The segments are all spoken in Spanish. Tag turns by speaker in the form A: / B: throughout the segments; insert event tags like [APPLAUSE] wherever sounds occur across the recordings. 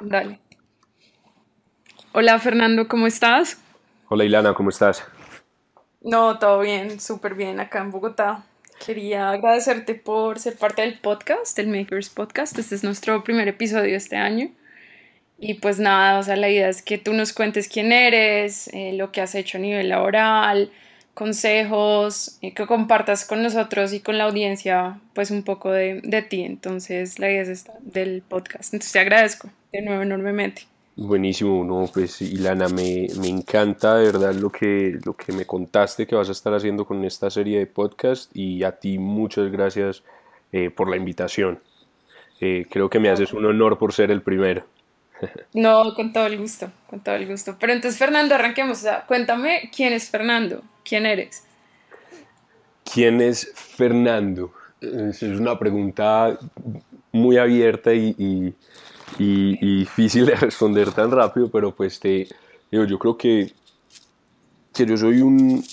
A: Dale. Hola Fernando, ¿cómo estás?
B: Hola Ilana, ¿cómo estás?
A: No, todo bien, súper bien acá en Bogotá. Quería agradecerte por ser parte del podcast, del Makers Podcast. Este es nuestro primer episodio este año. Y pues nada, o sea, la idea es que tú nos cuentes quién eres, eh, lo que has hecho a nivel laboral, consejos, que compartas con nosotros y con la audiencia pues un poco de, de ti. Entonces, la idea es esta del podcast. Entonces, te agradezco de nuevo enormemente.
B: Buenísimo, no, pues Ilana, me, me, encanta de verdad lo que, lo que me contaste que vas a estar haciendo con esta serie de podcast y a ti muchas gracias eh, por la invitación. Eh, creo que me haces un honor por ser el primero.
A: No, con todo el gusto, con todo el gusto. Pero entonces, Fernando, arranquemos. O sea, cuéntame quién es Fernando, quién eres.
B: ¿Quién es Fernando? Es una pregunta muy abierta y, y, difícil de responder tan rápido, pero pues te digo, yo creo que, que yo soy un,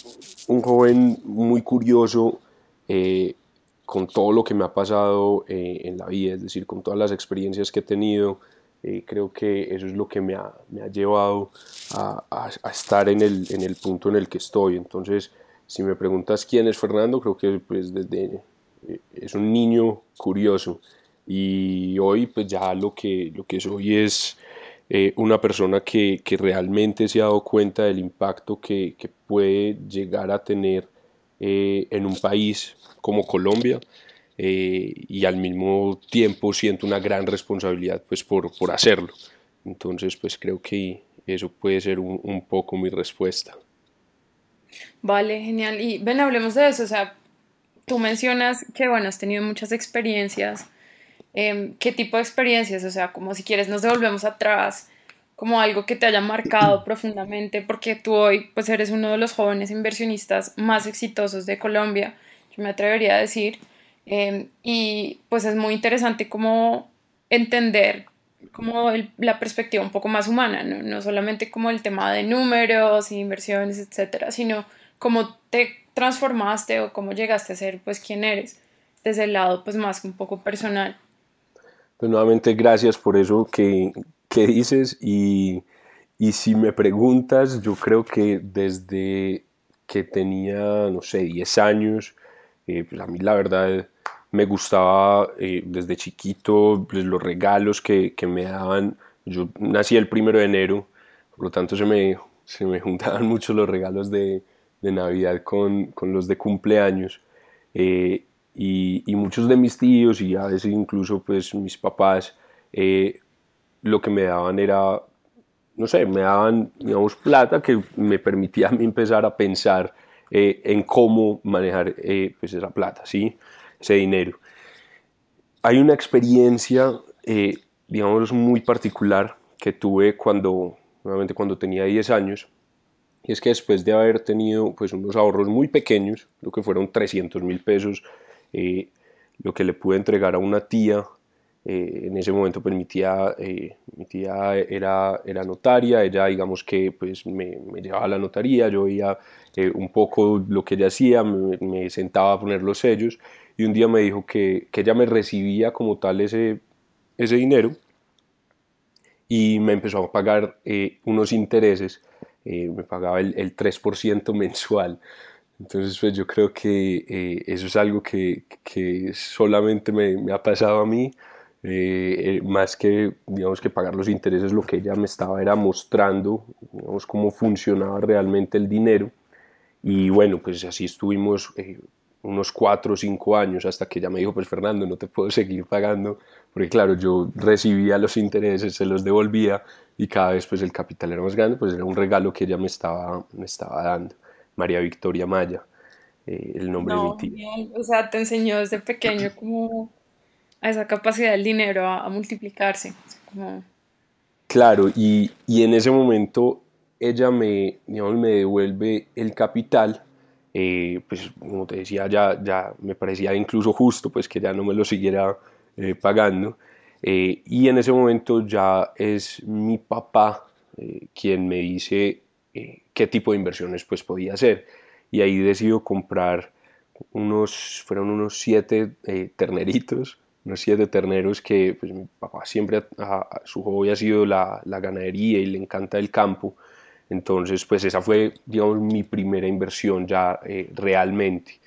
B: un joven muy curioso eh, con todo lo que me ha pasado eh, en la vida, es decir, con todas las experiencias que he tenido, eh, creo que eso es lo que me ha, me ha llevado a, a, estar en el, en el, punto en el que estoy. Entonces, si me preguntas quién es Fernando, creo que pues desde, eh, es un niño curioso. Y hoy pues ya lo que, lo que soy es eh, una persona que, que, realmente se ha dado cuenta del impacto que, que puede llegar a tener en un país como Colombia eh, y al mismo tiempo siento una gran responsabilidad pues por, por hacerlo. Entonces pues creo que eso puede ser un, un, poco mi respuesta.
A: Vale, genial. Y ven, hablemos de eso. O sea, tú mencionas que, bueno, has tenido muchas experiencias. Eh, ¿Qué tipo de experiencias? O sea, como si quieres nos devolvemos atrás, como algo que te haya marcado [CLEARS THROAT] profundamente, porque tú hoy pues eres uno de los jóvenes inversionistas más exitosos de Colombia, yo me atrevería a decir. Em, y pues es muy interesante como entender como la perspectiva un poco más humana, ¿no? no solamente como el tema de números, inversiones, etcétera, sino cómo te transformaste o cómo llegaste a ser pues quién eres desde el lado pues más un poco personal.
B: Pues nuevamente gracias por eso que, que dices y, y si me preguntas, yo creo que desde que tenía, no sé, 10 años, eh, pues a mí la verdad me gustaba eh, desde chiquito pues, los regalos que, que, me daban. Yo nací el primero de enero, por lo tanto se me, se me [LAUGHS] juntaban mucho los regalos de, de Navidad con, con, los de cumpleaños. Eh, y, muchos de mis tíos y a veces incluso pues mis papás lo que me daban era, no sé, me daban digamos plata que me permitía a mí empezar a pensar eh, en cómo manejar eh, pues esa plata, ¿sí? Ese dinero. Hay una experiencia, eh, digamos, muy particular que tuve cuando, nuevamente cuando tenía 10 años, y es que después de haber tenido pues, unos ahorros muy pequeños, lo que fueron 300 mil pesos, lo que le pude entregar a una tía eh, en ese momento pues mi tía, eh, mi tía era, era notaria, ella digamos que pues me, me llevaba a la notaría, yo veía eh, un poco lo que ella hacía, me, me, sentaba a poner los sellos y un día me dijo que, que ella me recibía como tal ese, ese dinero y me empezó a pagar unos intereses, me pagaba el, el 3% mensual. Entonces, pues yo creo que eso es algo que, que solamente me, me, ha pasado a mí. Eh, eh, más que, digamos, que pagar los intereses, lo que ella me estaba era mostrando, digamos, cómo funcionaba realmente el dinero. Y bueno, pues así estuvimos eh, unos cuatro o cinco años hasta que ella me dijo, pues Fernando, no te puedo seguir pagando, porque claro, yo recibía los intereses, se los devolvía y cada vez pues el capital era más grande, pues era un regalo que ella me estaba, me estaba dando. María Victoria Maya, el nombre de mi tía.
A: O sea, te enseñó desde pequeño como a esa capacidad del dinero a, multiplicarse.
B: Claro, y, y, en ese momento ella me, digamos, me devuelve el capital, eh, pues como te decía, ya, ya me parecía incluso justo pues que ya no me lo siguiera eh, pagando. Eh, y en ese momento ya es mi papá quien me dice qué tipo de inversiones pues podía hacer. Y ahí decido comprar unos, fueron unos siete terneritos unos siete terneros que pues, mi papá siempre, a, su hobby ha sido la, la, ganadería y le encanta el campo. Entonces, pues esa fue, digamos, mi primera inversión ya eh, realmente.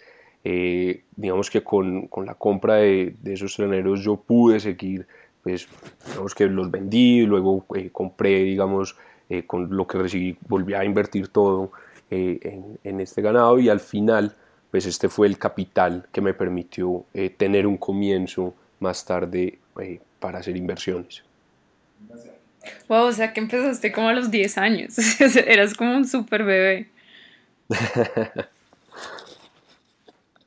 B: Eh, digamos que con, con la compra de, de, esos terneros yo pude seguir, pues, digamos que los vendí, luego eh, compré, digamos, con lo que recibí, volví a invertir todo en, en este ganado y al final, pues este fue el capital que me permitió tener un comienzo más tarde eh, para hacer inversiones.
A: Wow, o sea que empezaste como a los 10 años, [LAUGHS] eras como un super bebé. [LAUGHS]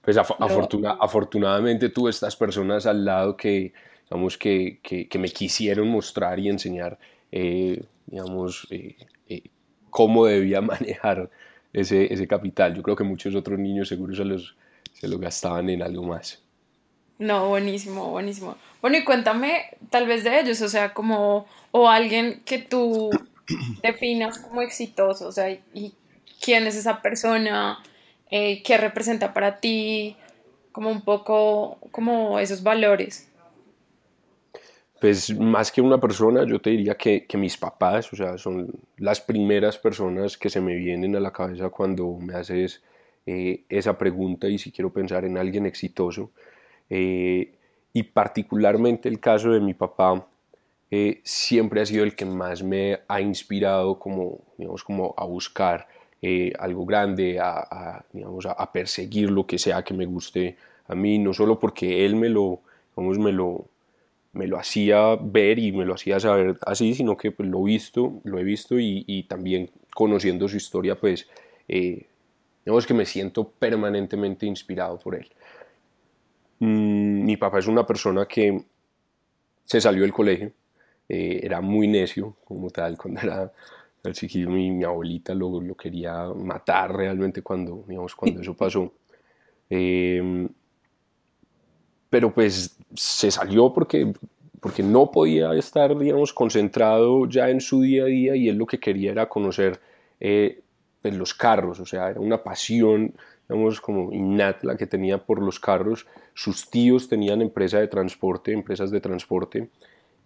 B: pues afortunadamente tuve estas personas al lado que, digamos, que, que, me quisieron mostrar y enseñar, eh, digamos, eh, cómo debía [LAUGHS] manejar ese, ese, capital. Yo creo que muchos otros niños seguro se, los, se lo gastaban en algo más.
A: No, buenísimo, buenísimo. Bueno, y cuéntame tal vez de ellos, o sea, como, o alguien que tú [COUGHS] definas como exitoso, o sea, y quién es esa persona, eh, qué representa para ti, como un poco, como esos valores.
B: Pues más que una persona, yo te diría que, que, mis papás, o sea, son las primeras personas que se me vienen a la cabeza cuando me haces eh, esa pregunta y si quiero pensar en alguien exitoso. Eh, y particularmente el caso de mi papá eh, siempre ha sido el que más me ha inspirado como, digamos, como a buscar eh, algo grande, a, digamos, a, perseguir lo que sea que me guste a mí, no solo porque él me lo, digamos, me lo, me lo hacía ver y me lo hacía saber así, sino que pues, lo, visto, lo he visto y, y también conociendo su historia, pues digamos que me siento permanentemente inspirado por él. Mm, mi papá es una persona que se salió del colegio, eh, era muy necio como tal, [LAUGHS] cuando era el chiquillo mi, mi abuelita lo, lo, quería matar realmente cuando, digamos, cuando eso pasó. Em, pero pues se salió porque, porque no podía estar, digamos, concentrado ya en su día a día y él lo que quería era conocer eh, pues, los carros, o sea, era una pasión digamos, como innata la que tenía por los carros. Sus tíos tenían empresa de transporte, empresas de transporte,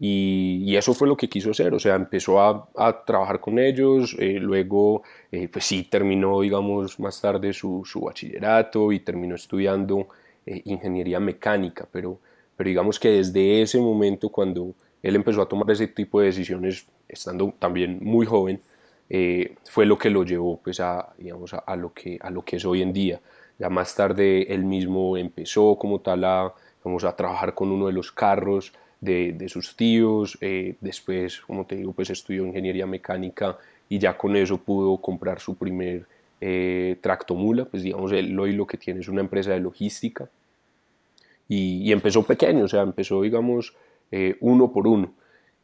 B: y, y eso fue lo que quiso hacer, o sea, empezó a, a trabajar con ellos, eh, luego, eh, pues sí, terminó, digamos, más tarde su, su bachillerato y terminó estudiando eh, ingeniería mecánica, pero, pero digamos que desde ese momento, cuando él empezó a tomar ese tipo de decisiones, estando también muy joven, eh, fue lo que lo llevó pues, a, digamos, a, lo que, a lo que es hoy en día. Ya más tarde él mismo empezó como tal a, vamos a trabajar con uno de los carros de, de sus tíos, eh, después, como te digo, pues estudió ingeniería mecánica y ya con eso pudo comprar su primer eh, tractomula, pues digamos, él hoy lo que tiene es una empresa de logística y, y empezó pequeño, o sea, empezó, digamos, uno por uno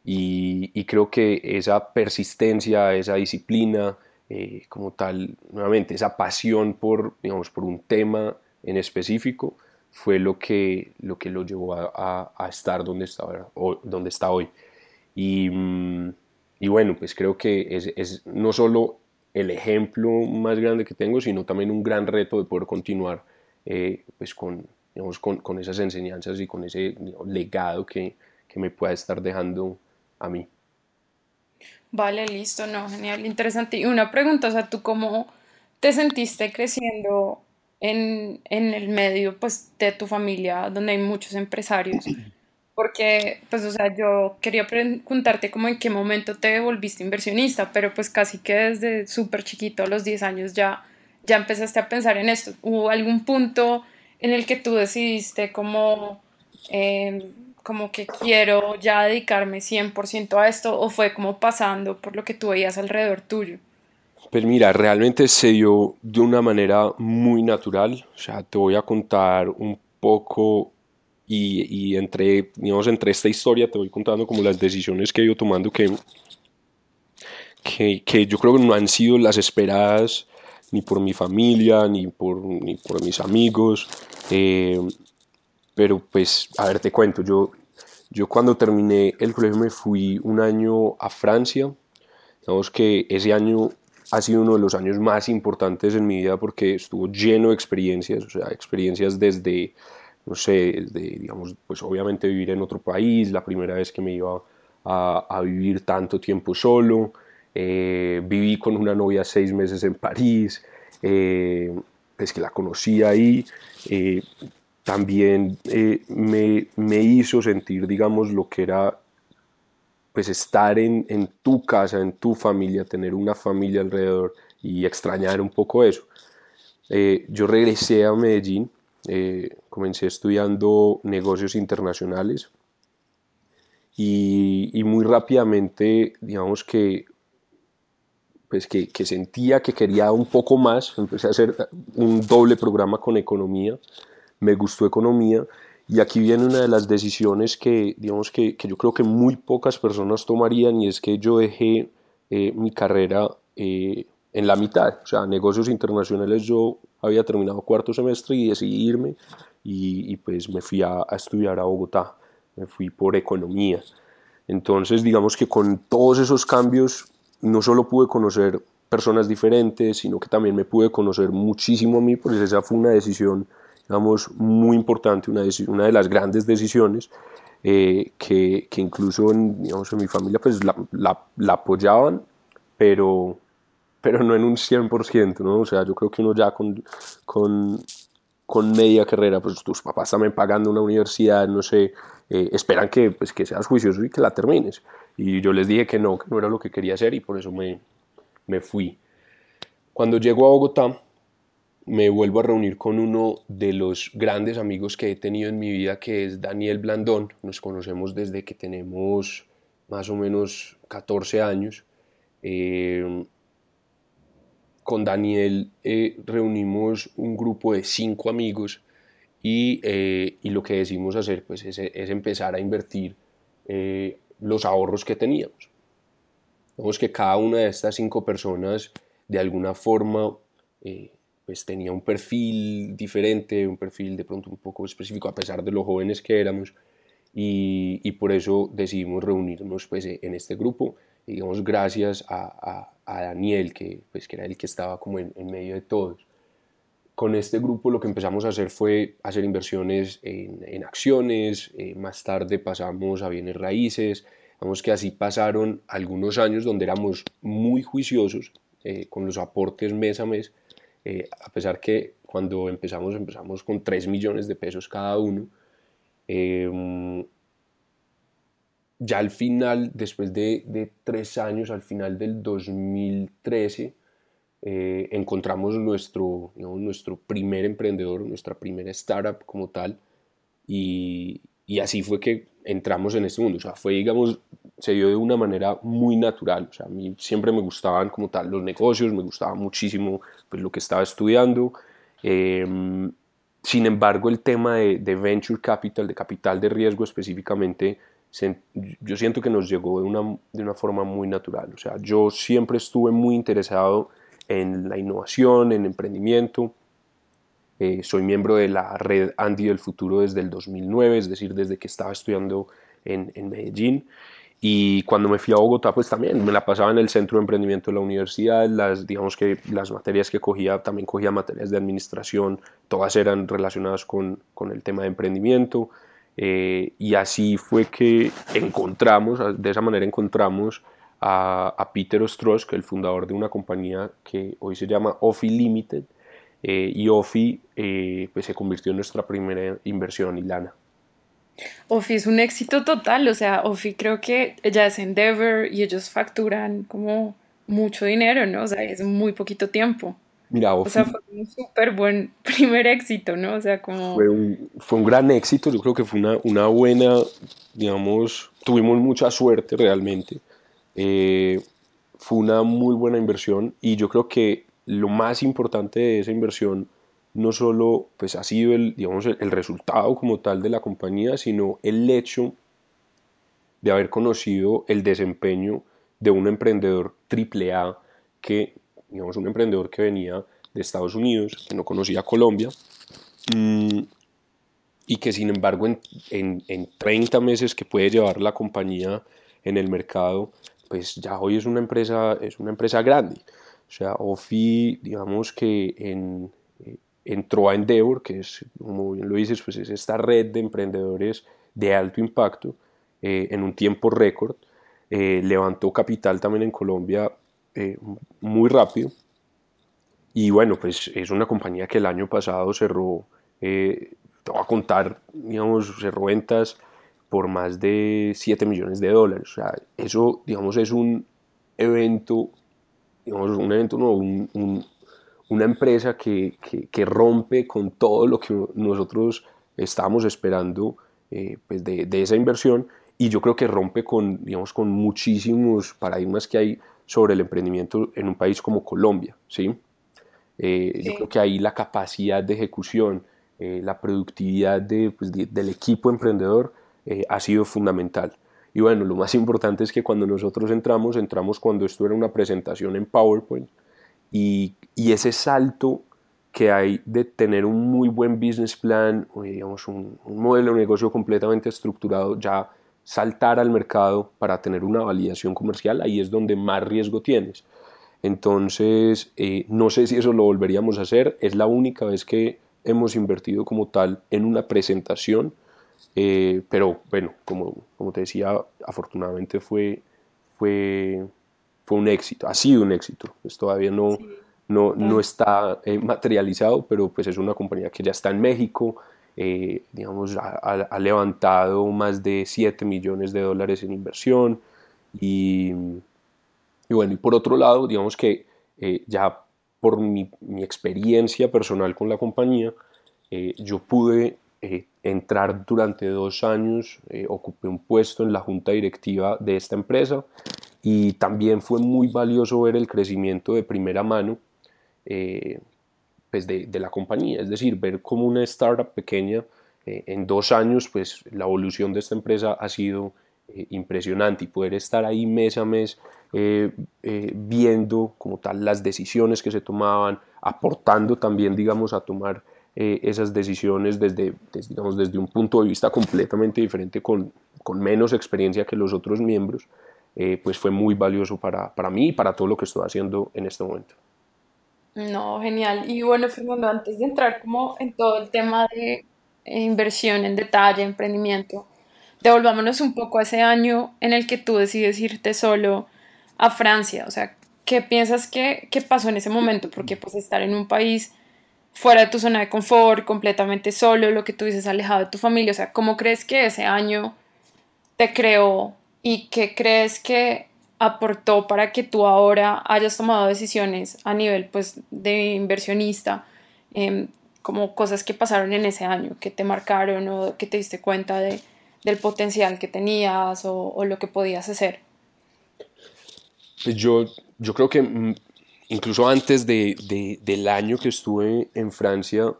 B: y, creo que esa persistencia, esa disciplina, eh, como tal, nuevamente, esa pasión por, digamos, por un tema en específico, fue lo que lo, que lo llevó a, a, estar donde está, o, donde está hoy. Y, mm, y, bueno, pues creo que es, es, no solo el ejemplo más grande que tengo, sino también un gran reto de poder continuar eh, pues con, digamos, con, con, esas enseñanzas y con ese legado que, que me pueda estar dejando a mí.
A: Vale, listo, no, genial, interesante. Y una pregunta, o sea, ¿tú cómo te sentiste creciendo en, en el medio pues, de tu familia donde hay muchos empresarios? Porque, pues, o sea, yo quería preguntarte cómo en qué momento te volviste inversionista, pero pues casi que desde súper chiquito, a los 10 años, ya, ya empezaste a pensar en esto. ¿Hubo algún punto en el que tú decidiste como... Eh, como que quiero ya dedicarme 100% a esto o fue como pasando por lo que tú veías alrededor tuyo?
B: Pues mira, realmente se dio de una manera muy natural. O sea, te voy a contar un poco y, entre, digamos, entre esta historia te voy contando como las decisiones que he ido tomando que, que, que yo creo que no han sido las esperadas ni por mi familia, ni por, ni por mis amigos. Eh, pero pues, a ver, te cuento, yo, yo cuando terminé el colegio me fui un año a Francia. Digamos que ese año ha sido uno de los años más importantes en mi vida porque estuvo lleno de experiencias, o sea, experiencias desde no sé, de, digamos, pues obviamente vivir en otro país, la primera vez que me iba a, a vivir tanto tiempo solo, eh, viví con una novia seis meses en París, eh, es que la conocí ahí, eh, también me, me, hizo sentir, digamos, lo que era pues estar en, en, tu casa, en tu familia, tener una familia alrededor y extrañar un poco eso. yo regresé a Medellín, comencé estudiando negocios internacionales y, y muy rápidamente, digamos que pues que, que, sentía que quería un poco más, empecé a hacer un doble programa con economía, me gustó economía. Y aquí viene una de las decisiones que, digamos que, que yo creo que muy pocas personas tomarían y es que yo dejé eh, mi carrera eh, en la mitad, o sea, negocios internacionales yo había terminado cuarto semestre y decidí irme y, y pues me fui a, a estudiar a Bogotá, me fui por economía. Entonces, digamos que con todos esos cambios no solo pude conocer personas diferentes, sino que también me pude conocer muchísimo a mí, pues esa fue una decisión, digamos, muy importante, una, una de las grandes decisiones eh, que, que, incluso en, digamos, en mi familia pues la, la, apoyaban, pero, pero no en un 100%, ¿no? O sea, yo creo que uno ya con, con, con media carrera, pues tus papás también pagando una universidad, no sé, eh, esperan que, pues, que seas juicioso y que la termines. Y yo les dije que no, que no era lo que quería hacer y por eso me, me fui. Cuando llego a Bogotá, me vuelvo a reunir con uno de los grandes amigos que he tenido en mi vida, que es Daniel Blandón. Nos conocemos desde que tenemos más o menos 14 años. Eh, con Daniel eh, reunimos un grupo de cinco amigos eh, y, lo que decidimos hacer pues, es, empezar a invertir eh, los ahorros que teníamos. Vemos que cada una de estas cinco personas de alguna forma pues tenía un perfil diferente, un perfil de pronto un poco específico a pesar de los jóvenes que éramos y, por eso decidimos reunirnos pues, en este grupo, digamos gracias a, Daniel que, pues, que era el que estaba como en medio de todos. Con este grupo lo que empezamos a hacer fue hacer inversiones en, acciones, eh, más tarde pasamos a bienes raíces, vamos que así pasaron algunos años donde éramos muy juiciosos eh, con los aportes mes a mes, eh, a pesar que cuando empezamos empezamos con 3 millones de pesos cada uno. Em, ya al final, después de, de tres años, al final del 2013, eh, encontramos nuestro, nuestro primer emprendedor, nuestra primera startup como tal, y, y, así fue que entramos en este mundo. O sea, fue, digamos, se dio de una manera muy natural. O sea, a mí siempre me gustaban como tal los negocios, me gustaba muchísimo pues, lo que estaba estudiando. Em, sin embargo, el tema de, venture capital, de capital de riesgo específicamente, yo siento que nos llegó de una, de una forma muy natural. O sea, yo siempre estuve muy interesado en la innovación, en emprendimiento. Eh, soy miembro de la red Andy del Futuro desde el 2009, es decir, desde que estaba estudiando en, en, Medellín. Y cuando me fui a Bogotá, pues también me la pasaba en el centro de emprendimiento de la universidad. Las, digamos que las materias que cogía, también cogía materias de administración, todas eran relacionadas con, con el tema de emprendimiento. Eh, y así fue que encontramos, de esa manera encontramos a, Peter Ostrosh, que el fundador de una compañía que hoy se llama Ofi Limited, eh, y Ofi eh, pues se convirtió en nuestra primera inversión, Ilana.
A: Ofi es un éxito total, o sea, Ofi creo que ya es Endeavor y ellos facturan como mucho dinero, ¿no? O sea, es muy poquito tiempo. Mira, Ofi, o sea, fue un súper buen [LAUGHS] primer éxito, ¿no? O sea, como...
B: Fue un, fue un gran éxito, yo creo que fue una, una buena, digamos, tuvimos mucha suerte realmente eh, fue una muy buena inversión y yo creo que lo más importante de esa inversión no solo pues, ha sido el, digamos, el, resultado como tal de la compañía, sino el hecho de haber conocido el desempeño de un emprendedor triple A que, digamos, un emprendedor que venía de Estados Unidos, que no conocía Colombia, mm, y que sin embargo en, en, en 30 meses que puede llevar la compañía en el mercado, pues ya hoy es una empresa, es una empresa grande. O sea, OFI, digamos que en, entró a Endeavor, que es, como bien lo dices, pues es esta red de emprendedores de alto impacto eh, en un tiempo récord. Eh, levantó capital también en Colombia muy rápido. Y bueno, pues es una compañía que el año pasado cerró, te voy a contar, digamos, cerró ventas por más de 7 millones de dólares. O sea, eso, digamos, es un evento, digamos, un evento, no, un, una empresa que, que, rompe con todo lo que nosotros estábamos esperando eh, pues de, de, esa inversión y yo creo que rompe con, digamos, con muchísimos paradigmas que hay sobre el emprendimiento en un país como Colombia, ¿sí? Eh, yo creo que ahí la capacidad de ejecución, eh, la productividad de, pues, del equipo emprendedor ha sido fundamental. Y bueno, lo más importante es que cuando nosotros entramos, entramos cuando esto era una presentación en PowerPoint, y, ese salto que hay de tener un muy buen business plan, o digamos un, modelo de negocio completamente estructurado, ya saltar al mercado para tener una validación comercial, ahí es donde más riesgo tienes. Entonces, eh, no sé si eso lo volveríamos a hacer, es la única vez que hemos invertido como tal en una presentación, eh, pero bueno, como, como te decía, afortunadamente fue, fue, fue un éxito, ha sido un éxito, pues todavía no, no, no, está eh, materializado, pero pues es una compañía que ya está en México, eh, digamos, ha, levantado más de 7 millones de dólares en inversión y, y bueno, y por otro lado, digamos que eh, ya por mi, mi, experiencia personal con la compañía, yo pude entrar durante dos años, ocupé un puesto en la junta directiva de esta empresa y también fue muy valioso ver el crecimiento de primera mano eh, pues de, de, la compañía, es decir, ver cómo una startup pequeña eh, en dos años, pues la evolución de esta empresa ha sido eh, impresionante y poder estar ahí mes a mes viendo como tal las decisiones que se tomaban, aportando también, digamos, a tomar esas decisiones desde, digamos, desde un punto de vista completamente diferente, con, con menos experiencia que los otros miembros, eh, pues fue muy valioso para, para mí y para todo lo que estoy haciendo en este momento.
A: No, genial. Y bueno, Fernando, antes de entrar como en todo el tema de inversión en detalle, emprendimiento, devolvámonos un poco a ese año en el que tú decides irte solo a Francia. O sea, ¿qué piensas que, que pasó en ese momento? Porque pues estar en un país fuera de tu zona de confort, completamente solo, lo que tú dices, alejado de tu familia, o sea, ¿cómo crees que ese año te creó y qué crees que aportó para que tú ahora hayas tomado decisiones a nivel pues de inversionista em, como cosas que pasaron en ese año que te marcaron o que te diste cuenta de, del potencial que tenías o, lo que podías hacer
B: pues yo, yo creo que mm, incluso antes de, del año que estuve en Francia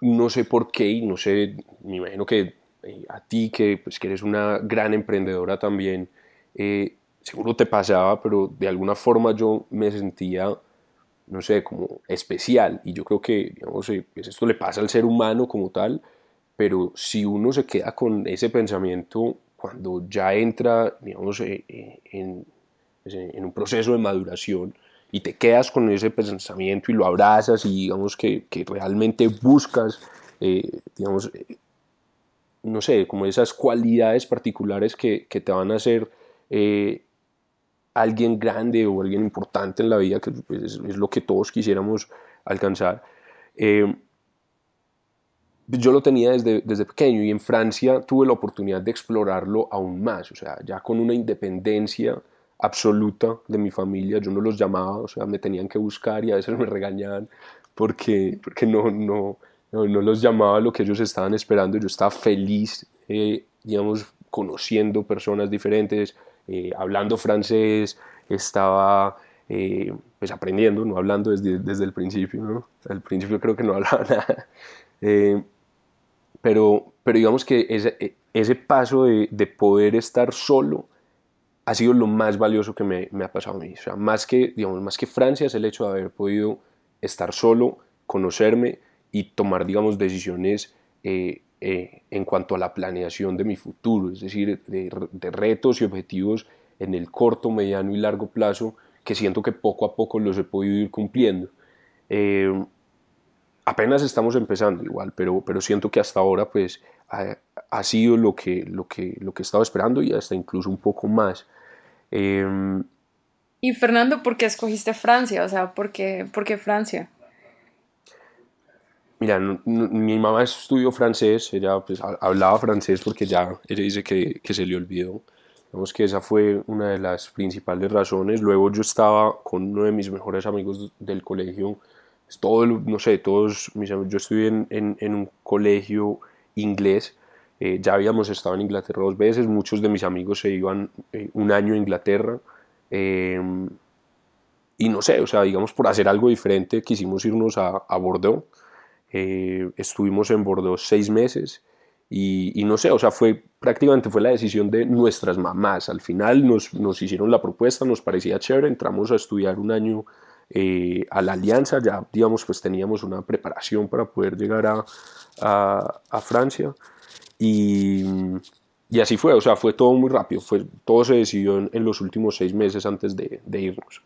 B: no sé por qué y no sé me imagino que eh, a ti que, pues, que eres una gran emprendedora también, eh, seguro te pasaba, pero de alguna forma yo me sentía, no sé, como especial. Y yo creo que, digamos, eh, pues esto le pasa al ser humano como tal, pero si uno se queda con ese pensamiento cuando ya entra, digamos, en, pues, en un proceso de maduración, y te quedas con ese pensamiento y lo abrazas y digamos que, que realmente buscas, digamos, no sé, como esas cualidades particulares que, te van a hacer eh, alguien grande o alguien importante en la vida, que pues, es, lo que todos quisiéramos alcanzar. Eh, yo lo tenía desde, desde pequeño y en Francia tuve la oportunidad de explorarlo aún más, o sea, ya con una independencia absoluta de mi familia, yo no los llamaba, o sea, me tenían que buscar y a veces me regañaban porque, porque no, no, no, los llamaba lo que ellos estaban esperando, yo estaba feliz, eh, digamos, conociendo personas diferentes, eh, hablando francés, estaba eh, pues aprendiendo, no hablando desde, desde el principio. Al principio creo que no [LAUGHS] hablaba nada, pero, pero digamos que ese, ese paso de, de, poder estar solo ha sido lo más valioso que me, ha pasado a mí, o sea, más que, digamos, más que Francia es el hecho de haber podido estar solo, conocerme, y tomar, digamos, decisiones eh, eh, en cuanto a la planeación de mi futuro, es decir, de, retos y objetivos en el corto, mediano y largo plazo que siento que poco a poco los he podido ir cumpliendo. Eh, apenas estamos empezando igual, pero, pero siento que hasta ahora pues ha, ha sido lo que, lo, que, lo que estaba esperando y hasta incluso un poco más. Em,
A: y Fernando, ¿por qué escogiste Francia? O sea, ¿por qué, por qué Francia?
B: Mira, mi mamá estudió francés, ella pues, hablaba francés porque ya ella dice que, que, se le olvidó. Digamos que esa fue una de las principales razones. Luego yo estaba con uno de mis mejores amigos del colegio, todo, no sé, todos mis amigos, yo estudié en, en, en un colegio inglés, eh, ya habíamos estado en Inglaterra dos veces, muchos de mis amigos se iban eh, un año a Inglaterra. Eh, y no sé, o sea, digamos, por hacer algo diferente, quisimos irnos a, a Bordeaux estuvimos en Bordeaux seis meses y, no sé, o sea, fue prácticamente fue la decisión de nuestras mamás. Al final nos, nos hicieron la propuesta, nos parecía chévere, entramos a estudiar un año eh, a la alianza, ya digamos, pues teníamos una preparación para poder llegar a, a, Francia. Y, y, así fue, o sea, fue todo muy rápido, fue, todo se decidió en, en los últimos seis meses antes de, de irnos.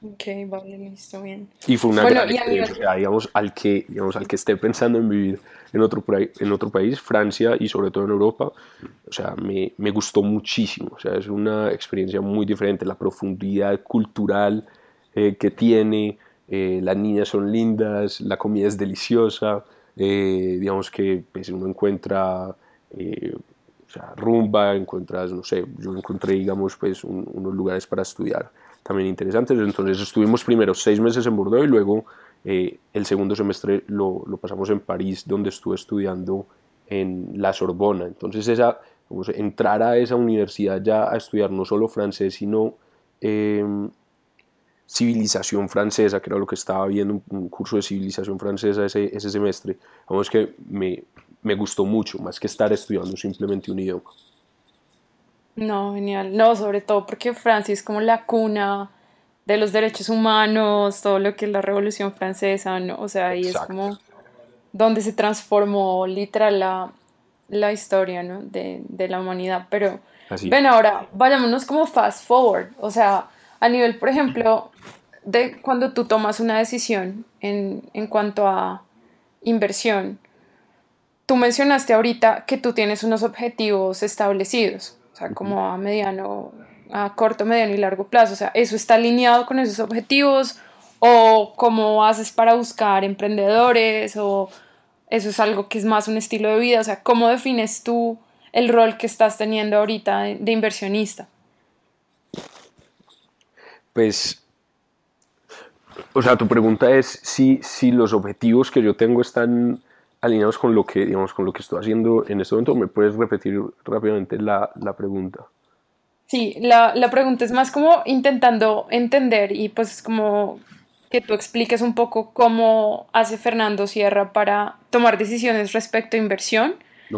A: Ok, vale, listo, bien.
B: Y fue una gran experiencia, digamos, al que, digamos, al que esté pensando en vivir en otro, en otro país, Francia y sobre todo en Europa, o sea, me, me gustó muchísimo, o sea, es una experiencia muy diferente, la profundidad cultural eh, que tiene, eh, las niñas son lindas, la comida es deliciosa, eh, digamos que pues, uno encuentra... o sea, rumba, encuentras, no sé, yo encontré, digamos, pues unos lugares para estudiar también interesantes. Entonces estuvimos primero seis meses en Bordeaux y luego el segundo semestre lo, lo, pasamos en París, donde estuve estudiando en la Sorbona. Entonces esa, entrar a esa universidad ya a estudiar no solo francés, sino em, civilización francesa, que era lo que estaba viendo, un, curso de civilización francesa ese, ese semestre, vamos que me, me gustó mucho, más que estar estudiando simplemente un idioma.
A: No, genial. No, sobre todo porque Francia es como la cuna de los derechos humanos, todo lo que es la Revolución Francesa, ¿no? O sea, ahí es como donde se transformó literal la, la historia, ¿no? De, de, la humanidad. Pero, ven ahora, vayámonos como fast forward. O sea, a nivel, por ejemplo, de cuando tú tomas una decisión en, en cuanto a inversión, tú mencionaste ahorita que tú tienes unos objetivos establecidos o sea, como a mediano, a corto, mediano y largo plazo. O sea, ¿eso está alineado con esos objetivos? ¿O cómo haces para buscar emprendedores? ¿O eso es algo que es más un estilo de vida? O sea, ¿cómo defines tú el rol que estás teniendo ahorita de, inversionista?
B: Pues, o sea, tu pregunta es si, si los objetivos que yo tengo están alineados con lo que, digamos, con lo que estoy haciendo en este momento. ¿Me puedes repetir rápidamente la, la pregunta?
A: Sí, la, la, pregunta es más como intentando entender y pues como que tú expliques un poco cómo hace Fernando Sierra para tomar decisiones respecto a inversión.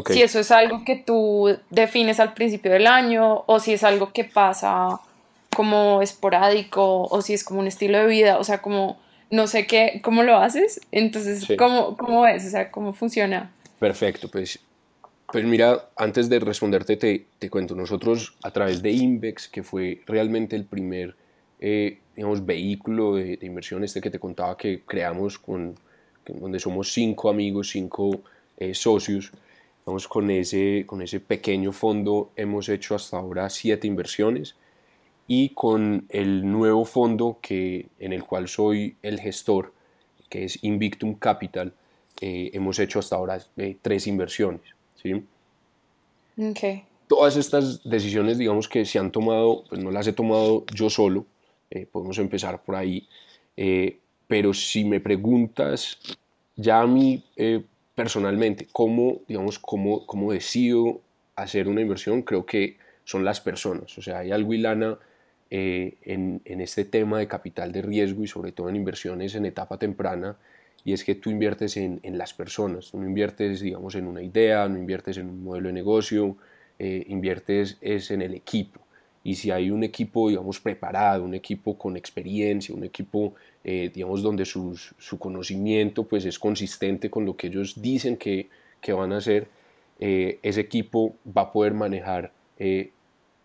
A: Si eso es algo que tú defines al principio del año o si es algo que pasa como esporádico o si es como un estilo de vida, o sea, como no sé qué, cómo lo haces, entonces, ¿cómo, ¿cómo es? O sea, ¿cómo funciona?
B: Perfecto, pues, pues mira, antes de responderte te, te cuento, nosotros a través de Invex, que fue realmente el primer, eh, digamos, vehículo de, inversión este que te contaba que creamos con, donde somos cinco amigos, cinco eh, socios, vamos con ese, con ese pequeño fondo hemos hecho hasta ahora siete inversiones, y con el nuevo fondo que, en el cual soy el gestor, que es Invictum Capital, eh, hemos hecho hasta ahora eh, tres inversiones. ¿sí?
A: Okay.
B: Todas estas decisiones, digamos que se han tomado, pues no las he tomado yo solo, eh, podemos empezar por ahí, pero si me preguntas ya a mí personalmente, ¿cómo, digamos, cómo, cómo decido hacer una inversión? Creo que son las personas. O sea, hay algo, Ilana, eh, en, este tema de capital de riesgo y sobre todo en inversiones en etapa temprana, y es que tú inviertes en, las personas, tú no inviertes, digamos, en una idea, no inviertes en un modelo de negocio, eh, inviertes es en el equipo. Y si hay un equipo, digamos, preparado, un equipo con experiencia, un equipo, eh, digamos, donde su conocimiento pues es consistente con lo que ellos dicen que, que van a hacer, ese equipo va a poder manejar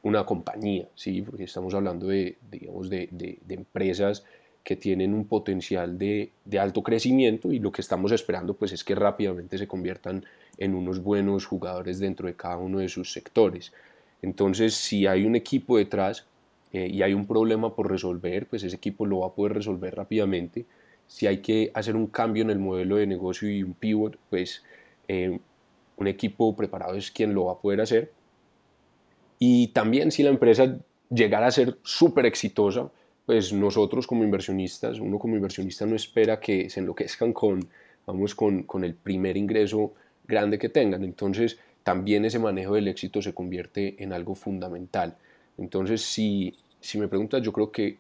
B: una compañía, ¿sí? porque estamos hablando de, digamos, de, de, empresas que tienen un potencial de, de, alto crecimiento y lo que estamos esperando pues es que rápidamente se conviertan en unos buenos jugadores dentro de cada uno de sus sectores. Entonces, si hay un equipo detrás eh, y hay un problema por resolver, pues ese equipo lo va a poder resolver rápidamente. Si hay que hacer un cambio en el modelo de negocio y un pivot, pues eh, un equipo preparado es quien lo va a poder hacer. Y también si la empresa llegara a ser súper exitosa, pues nosotros como inversionistas, uno como inversionista no espera que se enloquezcan con, vamos, con, con el primer ingreso grande que tengan. Entonces, también ese manejo del éxito se convierte en algo fundamental. Entonces, si, si me preguntas, yo creo que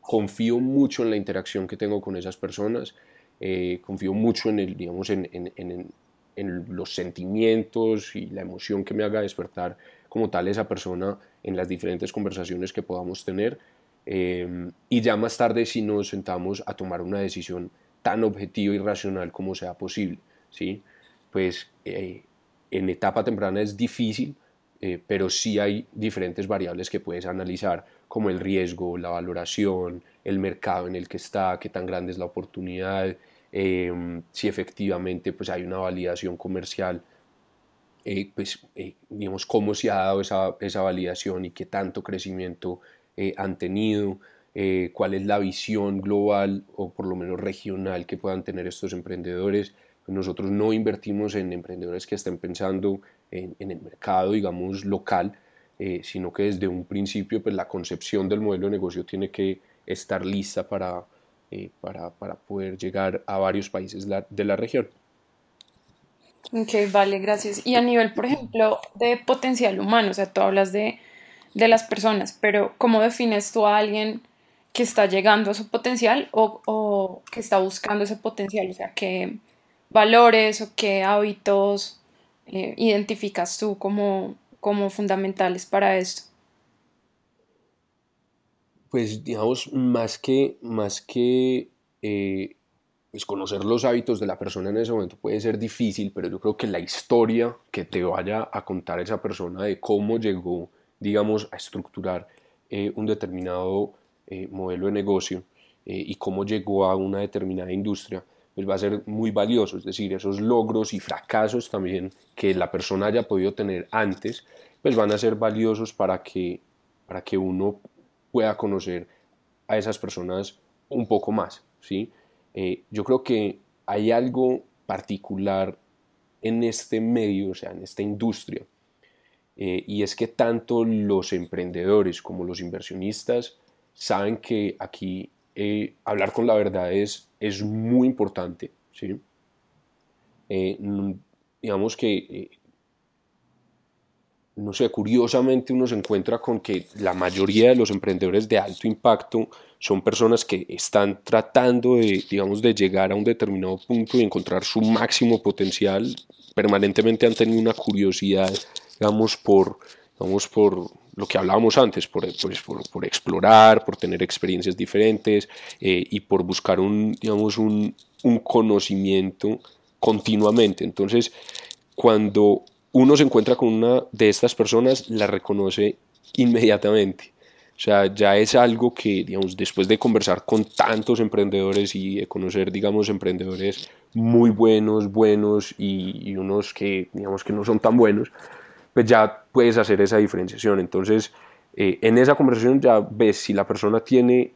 B: confío mucho en la interacción que tengo con esas personas, eh, confío mucho en, el, digamos, en, en, en, en, los sentimientos y la emoción que me haga despertar como tal esa persona en las diferentes conversaciones que podamos tener. Eh, y ya más tarde si nos sentamos a tomar una decisión tan objetiva y racional como sea posible, ¿sí? Pues eh, en etapa temprana es difícil, eh, pero sí hay diferentes variables que puedes analizar, como el riesgo, la valoración, el mercado en el que está, qué tan grande es la oportunidad, em, si efectivamente pues, hay una validación comercial, eh, pues eh, digamos cómo se ha dado esa, esa, validación y qué tanto crecimiento han tenido, cuál es la visión global o por lo menos regional que puedan tener estos emprendedores. Nosotros no invertimos en emprendedores que estén pensando en, el mercado, digamos, local, eh, sino que desde un principio pues, la concepción del modelo de negocio tiene que estar lista para, eh, para, para poder llegar a varios países de la región.
A: Ok, vale, gracias. Y a nivel, por ejemplo, de potencial humano, o sea, tú hablas de, de las personas, pero ¿cómo defines tú a alguien que está llegando a su potencial o, o que está buscando ese potencial? O sea, que valores o qué hábitos eh, identificas tú como, como fundamentales para esto?
B: Pues digamos, más que, más que eh, pues conocer los hábitos de la persona en ese momento puede ser difícil, pero yo creo que la historia que te vaya a contar esa persona de cómo llegó, digamos, a estructurar eh, un determinado modelo de negocio y cómo llegó a una determinada industria, pues va a ser muy valioso, es decir, esos logros y fracasos también que la persona haya podido tener antes, pues van a ser valiosos para que, para que uno pueda conocer a esas personas un poco más, ¿sí? Eh, yo creo que hay algo particular en este medio, o sea, en esta industria, eh, y es que tanto los emprendedores como los inversionistas saben que aquí eh, hablar con la verdad es, es muy importante. ¿sí? Digamos que, no sé, curiosamente uno se encuentra con que la mayoría de los emprendedores de alto impacto son personas que están tratando de, digamos, de llegar a un determinado punto y encontrar su máximo potencial. Permanentemente han tenido una curiosidad, digamos, por, digamos, por lo que hablábamos antes, por, pues, por, por, explorar, por tener experiencias diferentes eh, y por buscar un, digamos, un, un, conocimiento continuamente. Entonces, cuando uno se encuentra con una de estas personas, la reconoce inmediatamente. O sea, ya es algo que, digamos, después de conversar con tantos emprendedores y de conocer, digamos, emprendedores muy buenos, buenos y, unos que, digamos, que no son tan buenos, pues ya puedes hacer esa diferenciación. Entonces, eh, en esa conversación ya ves si la persona tiene,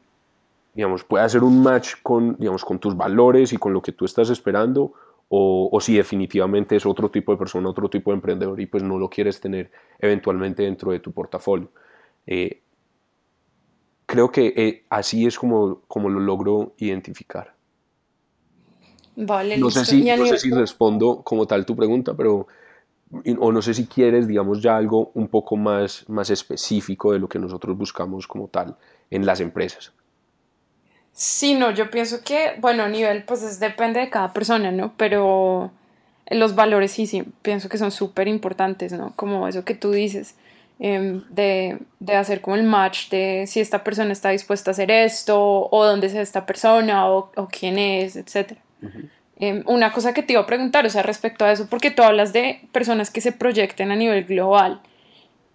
B: digamos, puede hacer un match con, digamos, con tus valores y con lo que tú estás esperando, o, o, si definitivamente es otro tipo de persona, otro tipo de emprendedor y pues no lo quieres tener eventualmente dentro de tu portafolio. Eh, creo que eh, así es como, como lo logro identificar. Vale, no, sé si, no sé si respondo como tal tu pregunta, pero o no sé si quieres, digamos, ya algo un poco más, más específico de lo que nosotros buscamos como tal en las empresas.
A: Sí, no, yo pienso que, bueno, a nivel, pues depende de cada persona, ¿no? Pero los valores sí, sí, pienso que son súper importantes, ¿no? Como eso que tú dices, em, de, de, hacer como el match de si esta persona está dispuesta a hacer esto, o dónde es esta persona, o, o quién es, etc. Em, una cosa que te iba a preguntar, o sea, respecto a eso, porque tú hablas de personas que se proyecten a nivel global.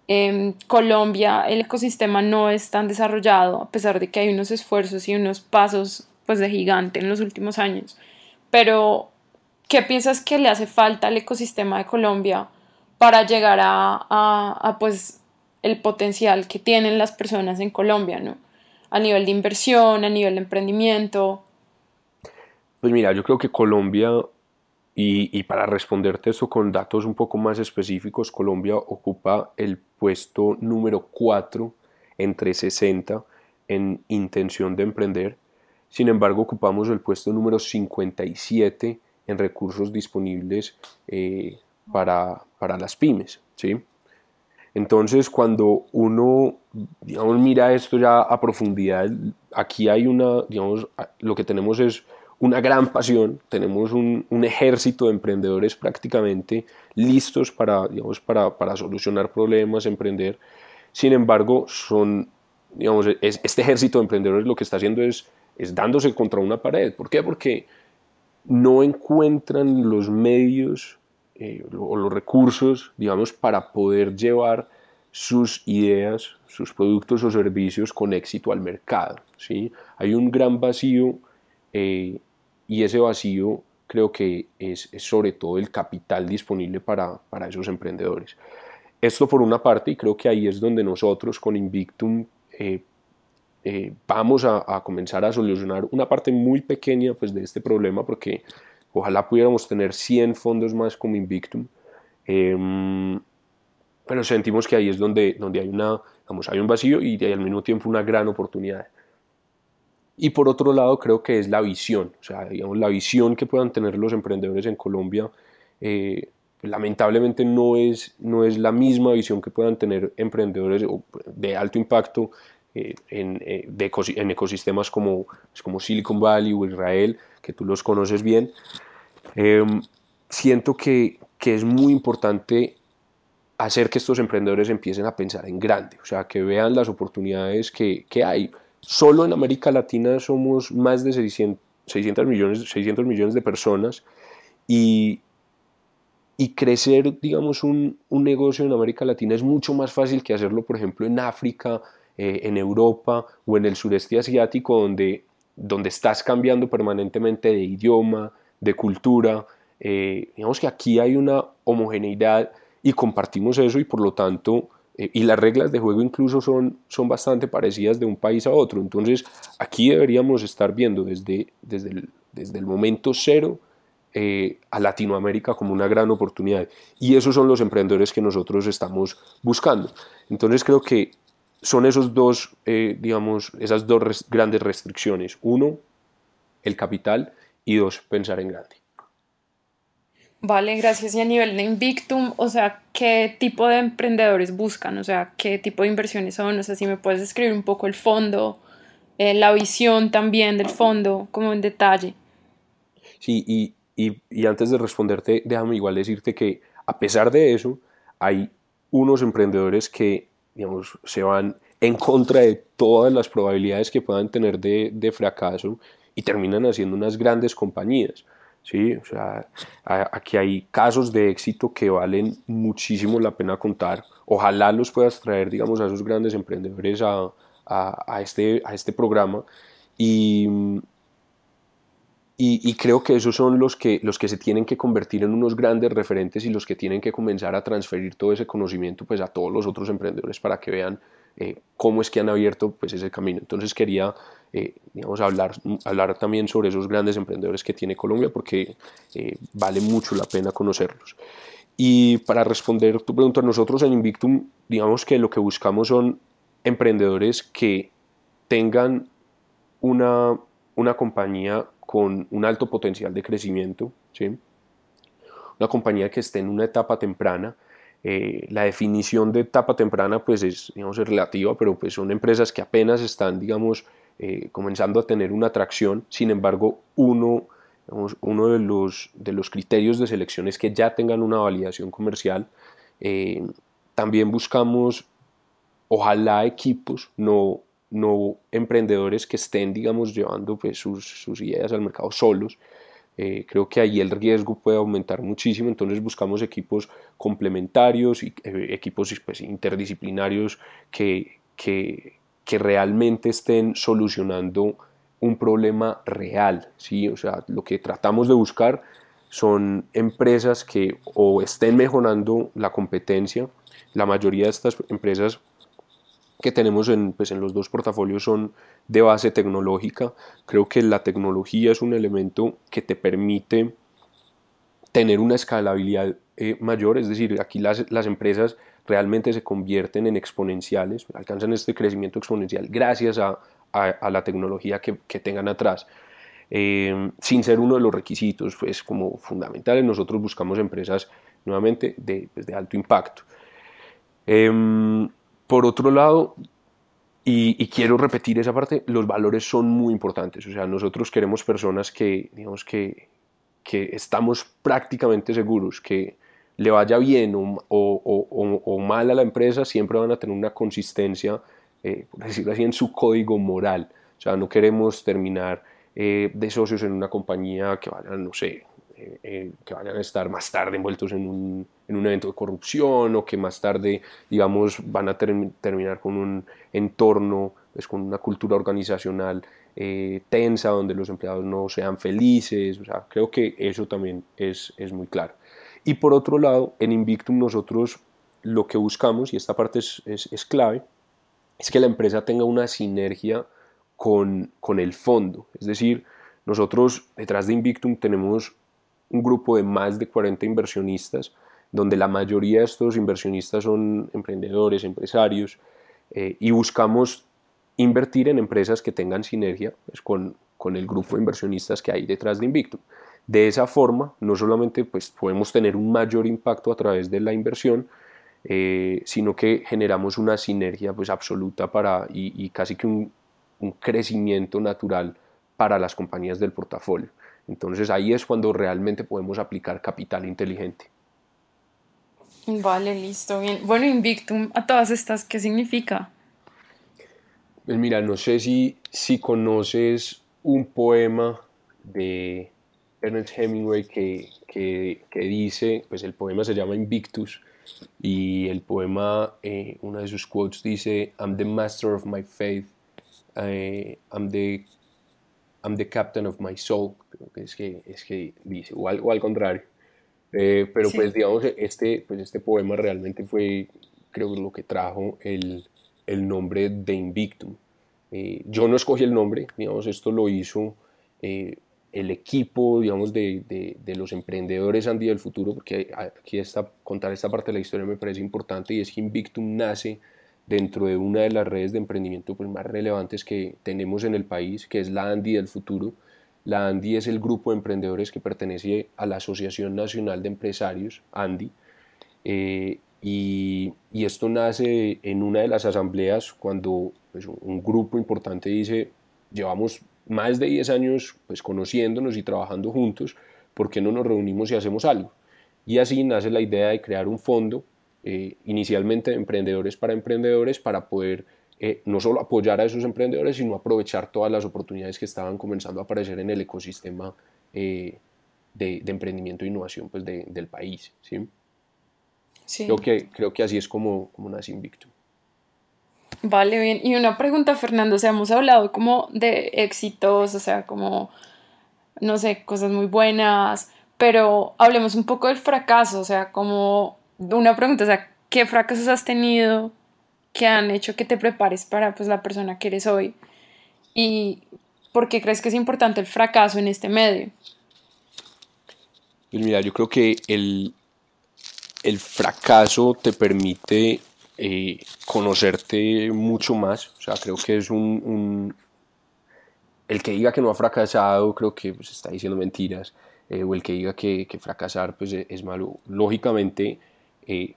A: En Colombia el ecosistema no es tan desarrollado, a pesar de que hay unos esfuerzos y unos pasos pues, de gigante en los últimos años. Pero, ¿qué piensas que le hace falta al ecosistema de Colombia para llegar a, a, pues, el potencial que tienen las personas en Colombia, ¿no? A nivel de inversión, a nivel de emprendimiento.
B: Pues mira, yo creo que Colombia y, para responderte esto con datos un poco más específicos, Colombia ocupa el puesto número 4 entre 60 en intención de emprender. Sin embargo, ocupamos el puesto número 57 en recursos disponibles eh, para, para, las pymes. ¿sí? Entonces, cuando uno digamos, mira esto ya a profundidad, aquí hay una, digamos, lo que tenemos es una gran pasión, tenemos un, ejército de emprendedores prácticamente listos para, digamos, para, para, solucionar problemas, emprender. Sin embargo, son, digamos, este ejército de emprendedores lo que está haciendo es, es dándose contra una pared. ¿Por qué? Porque no encuentran los medios eh, o los recursos, digamos, para poder llevar sus ideas, sus productos o servicios con éxito al mercado. ¿sí? Hay un gran vacío eh, y ese vacío creo que es, sobre todo el capital disponible para, para, esos emprendedores. Esto por una parte, y creo que ahí es donde nosotros con Invictum eh, eh, vamos a, comenzar a solucionar una parte muy pequeña pues, de este problema, porque ojalá pudiéramos tener 100 fondos más como Invictum, em, pero sentimos que ahí es donde, donde hay, una, vamos, hay un vacío y al mismo tiempo una gran oportunidad. Y por otro lado, creo que es la visión, o sea, digamos, la visión que puedan tener los emprendedores en Colombia, eh, lamentablemente no es, no es la misma visión que puedan tener emprendedores de alto impacto eh, en, eh, en, ecosistemas como, pues, como Silicon Valley o Israel, que tú los conoces bien. Em, siento que, que es muy importante hacer que estos emprendedores empiecen a pensar en grande, o sea, que vean las oportunidades que, que hay. Solo en América Latina somos más de 600, 600 millones, 600 millones de personas y, crecer, digamos, un, un, negocio en América Latina es mucho más fácil que hacerlo, por ejemplo, en África, eh, en Europa o en el sureste asiático, donde, donde estás cambiando permanentemente de idioma, de cultura. Eh, digamos que aquí hay una homogeneidad y compartimos eso y por lo tanto eh, y las reglas de juego incluso son, son bastante parecidas de un país a otro. Entonces aquí deberíamos estar viendo desde, desde, el, desde el momento cero eh, a Latinoamérica como una gran oportunidad. Y esos son los emprendedores que nosotros estamos buscando. Entonces creo que son esos dos, eh, digamos, esas dos grandes restricciones. Uno, el capital y dos, pensar en grande.
A: Vale, gracias. Y a nivel de Invictum, o sea, ¿qué tipo de emprendedores buscan? O sea, ¿qué tipo de inversiones son? O sea, si me puedes describir un poco el fondo, eh, la visión también del fondo, como en detalle.
B: Sí, y, y, y, antes de responderte, déjame igual decirte que a pesar de eso, hay unos emprendedores que, digamos, se van en contra de todas las probabilidades que puedan tener de, de fracaso y terminan haciendo unas grandes compañías. ¿Sí? O sea, aquí hay casos de éxito que valen muchísimo la pena contar. Ojalá los puedas traer, digamos, a esos grandes emprendedores a, a, este, a este programa. Y, y, y, creo que esos son los que, los que se tienen que convertir en unos grandes referentes y los que tienen que comenzar a transferir todo ese conocimiento pues, a todos los otros emprendedores para que vean eh, cómo es que han abierto pues, ese camino. Entonces quería eh, digamos, hablar, hablar también sobre esos grandes emprendedores que tiene Colombia porque eh, vale mucho la pena conocerlos. Y para responder tu pregunta, nosotros en Invictum, digamos que lo que buscamos son emprendedores que tengan una, una compañía con un alto potencial de crecimiento, ¿sí? una compañía que esté en una etapa temprana. Eh, la definición de etapa temprana pues es, digamos, relativa, pero pues son empresas que apenas están, digamos, eh, comenzando a tener una atracción, sin embargo, uno, uno de, los, de los criterios de selección es que ya tengan una validación comercial. Eh, también buscamos, ojalá, equipos, no, no emprendedores que estén, digamos, llevando pues, sus, sus ideas al mercado solos, Eh, creo que ahí el riesgo puede aumentar muchísimo, entonces buscamos equipos complementarios y eh, equipos pues, interdisciplinarios que, que, que, realmente estén solucionando un problema real. ¿sí? O sea, lo que tratamos de buscar son empresas que o estén mejorando la competencia, la mayoría de estas empresas que tenemos en, pues, en los dos portafolios son de base tecnológica. Creo que la tecnología es un elemento que te permite tener una escalabilidad eh, mayor, es decir, aquí las, las, empresas realmente se convierten en exponenciales, alcanzan este crecimiento exponencial gracias a, a, la tecnología que, que tengan atrás. Eh, sin ser uno de los requisitos pues, como fundamentales, nosotros buscamos empresas nuevamente de, pues, de alto impacto. Eh, por otro lado, y, quiero repetir esa parte, los valores son muy importantes. O sea, nosotros queremos personas que, digamos, que, que estamos prácticamente seguros que le vaya bien o, mal a la empresa, siempre van a tener una consistencia, eh, por decirlo así, en su código moral. O sea, no queremos terminar eh, de socios en una compañía que vayan, no sé, eh, que vayan a estar más tarde envueltos en un, en un, evento de corrupción o que más tarde, digamos, van a terminar con un entorno, pues, con una cultura organizacional tensa donde los empleados no sean felices. O sea, creo que eso también es muy claro. Y por otro lado, en Invictum nosotros lo que buscamos, y esta parte es, clave, es que la empresa tenga una sinergia con, con el fondo. Es decir, nosotros detrás de Invictum tenemos un grupo de más de 40 inversionistas, donde la mayoría de estos inversionistas son emprendedores, empresarios, eh, y buscamos invertir en empresas que tengan sinergia pues, con, con, el grupo de inversionistas que hay detrás de Invictum. De esa forma, no solamente pues, podemos tener un mayor impacto a través de la inversión, eh, sino que generamos una sinergia pues, absoluta para, y, y casi que un, un crecimiento natural para las compañías del portafolio. Entonces ahí es cuando realmente podemos aplicar capital inteligente.
A: Vale, listo, bien. Bueno, Invictum, a todas estas, ¿qué significa?
B: Pues mira, no sé si, si conoces un poema de Ernest Hemingway que, que, que, dice, pues el poema se llama Invictus y el poema, eh, una de sus quotes dice, I'm the master of my faith, eh, I'm the I'm the captain of my soul, creo que es que, es que dice, o al, al contrario. Eh, pero pues digamos, este, pues este poema realmente fue, creo lo que trajo el, el nombre de Invictum. Eh, yo no escogí el nombre, digamos, esto lo hizo eh, el equipo, digamos, de, de, de, los emprendedores Andy del futuro, porque aquí está, contar esta parte de la historia me parece importante y es que Invictum nace dentro de una de las redes de emprendimiento pues, más relevantes que tenemos en el país, que es la ANDI del futuro. La ANDI es el grupo de emprendedores que pertenece a la Asociación Nacional de Empresarios, ANDI, eh, y, y, esto nace en una de las asambleas cuando pues, un grupo importante dice, llevamos más de 10 años pues, conociéndonos y trabajando juntos, ¿por qué no nos reunimos y hacemos algo? Y así nace la idea de crear un fondo eh, inicialmente emprendedores para emprendedores para poder eh, no solo apoyar a esos emprendedores, sino aprovechar todas las oportunidades que estaban comenzando a aparecer en el ecosistema eh, de, emprendimiento e innovación pues, del país. ¿sí? Sí. Creo, que, creo que así es como, como nace Invicto.
A: Vale, bien. Y una pregunta, Fernando, o sea, hemos hablado como de éxitos, o sea, como, no sé, cosas muy buenas, pero hablemos un poco del fracaso, o sea, como una pregunta, o sea, ¿qué fracasos has tenido que han hecho que te prepares para pues, la persona que eres hoy? ¿Y por qué crees que es importante el fracaso en este medio?
B: Pues mira, yo creo que el, el fracaso te permite eh, conocerte mucho más. O sea, creo que es un, El que diga que no ha fracasado, creo que pues, está diciendo mentiras. Eh, o el que diga que, que fracasar pues, es malo. Lógicamente, eh,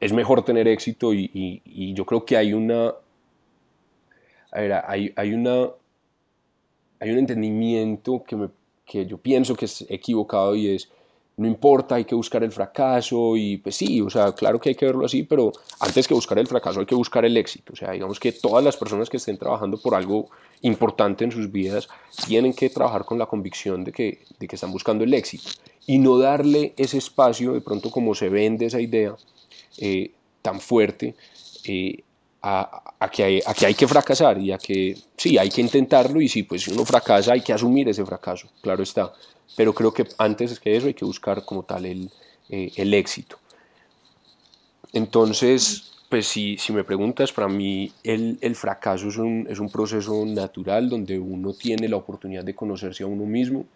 B: es mejor tener éxito y, yo creo que hay una, hay, hay, una, hay un entendimiento que, me, que yo pienso que es equivocado y es, no importa, hay que buscar el fracaso y pues sí, o sea, claro que hay que verlo así, pero antes que buscar el fracaso hay que buscar el éxito. O sea, digamos que todas las personas que estén trabajando por algo importante en sus vidas tienen que trabajar con la convicción de que, de que están buscando el éxito y no darle ese espacio, de pronto como se vende esa idea eh, tan fuerte, eh, a, que hay, que fracasar y a que sí, hay que intentarlo y si pues uno fracasa hay que asumir ese fracaso, claro está. Pero creo que antes que eso hay que buscar como tal el, eh, éxito. Entonces, pues si, si, me preguntas, para mí el, fracaso es un, es un, proceso natural donde uno tiene la oportunidad de conocerse a uno mismo,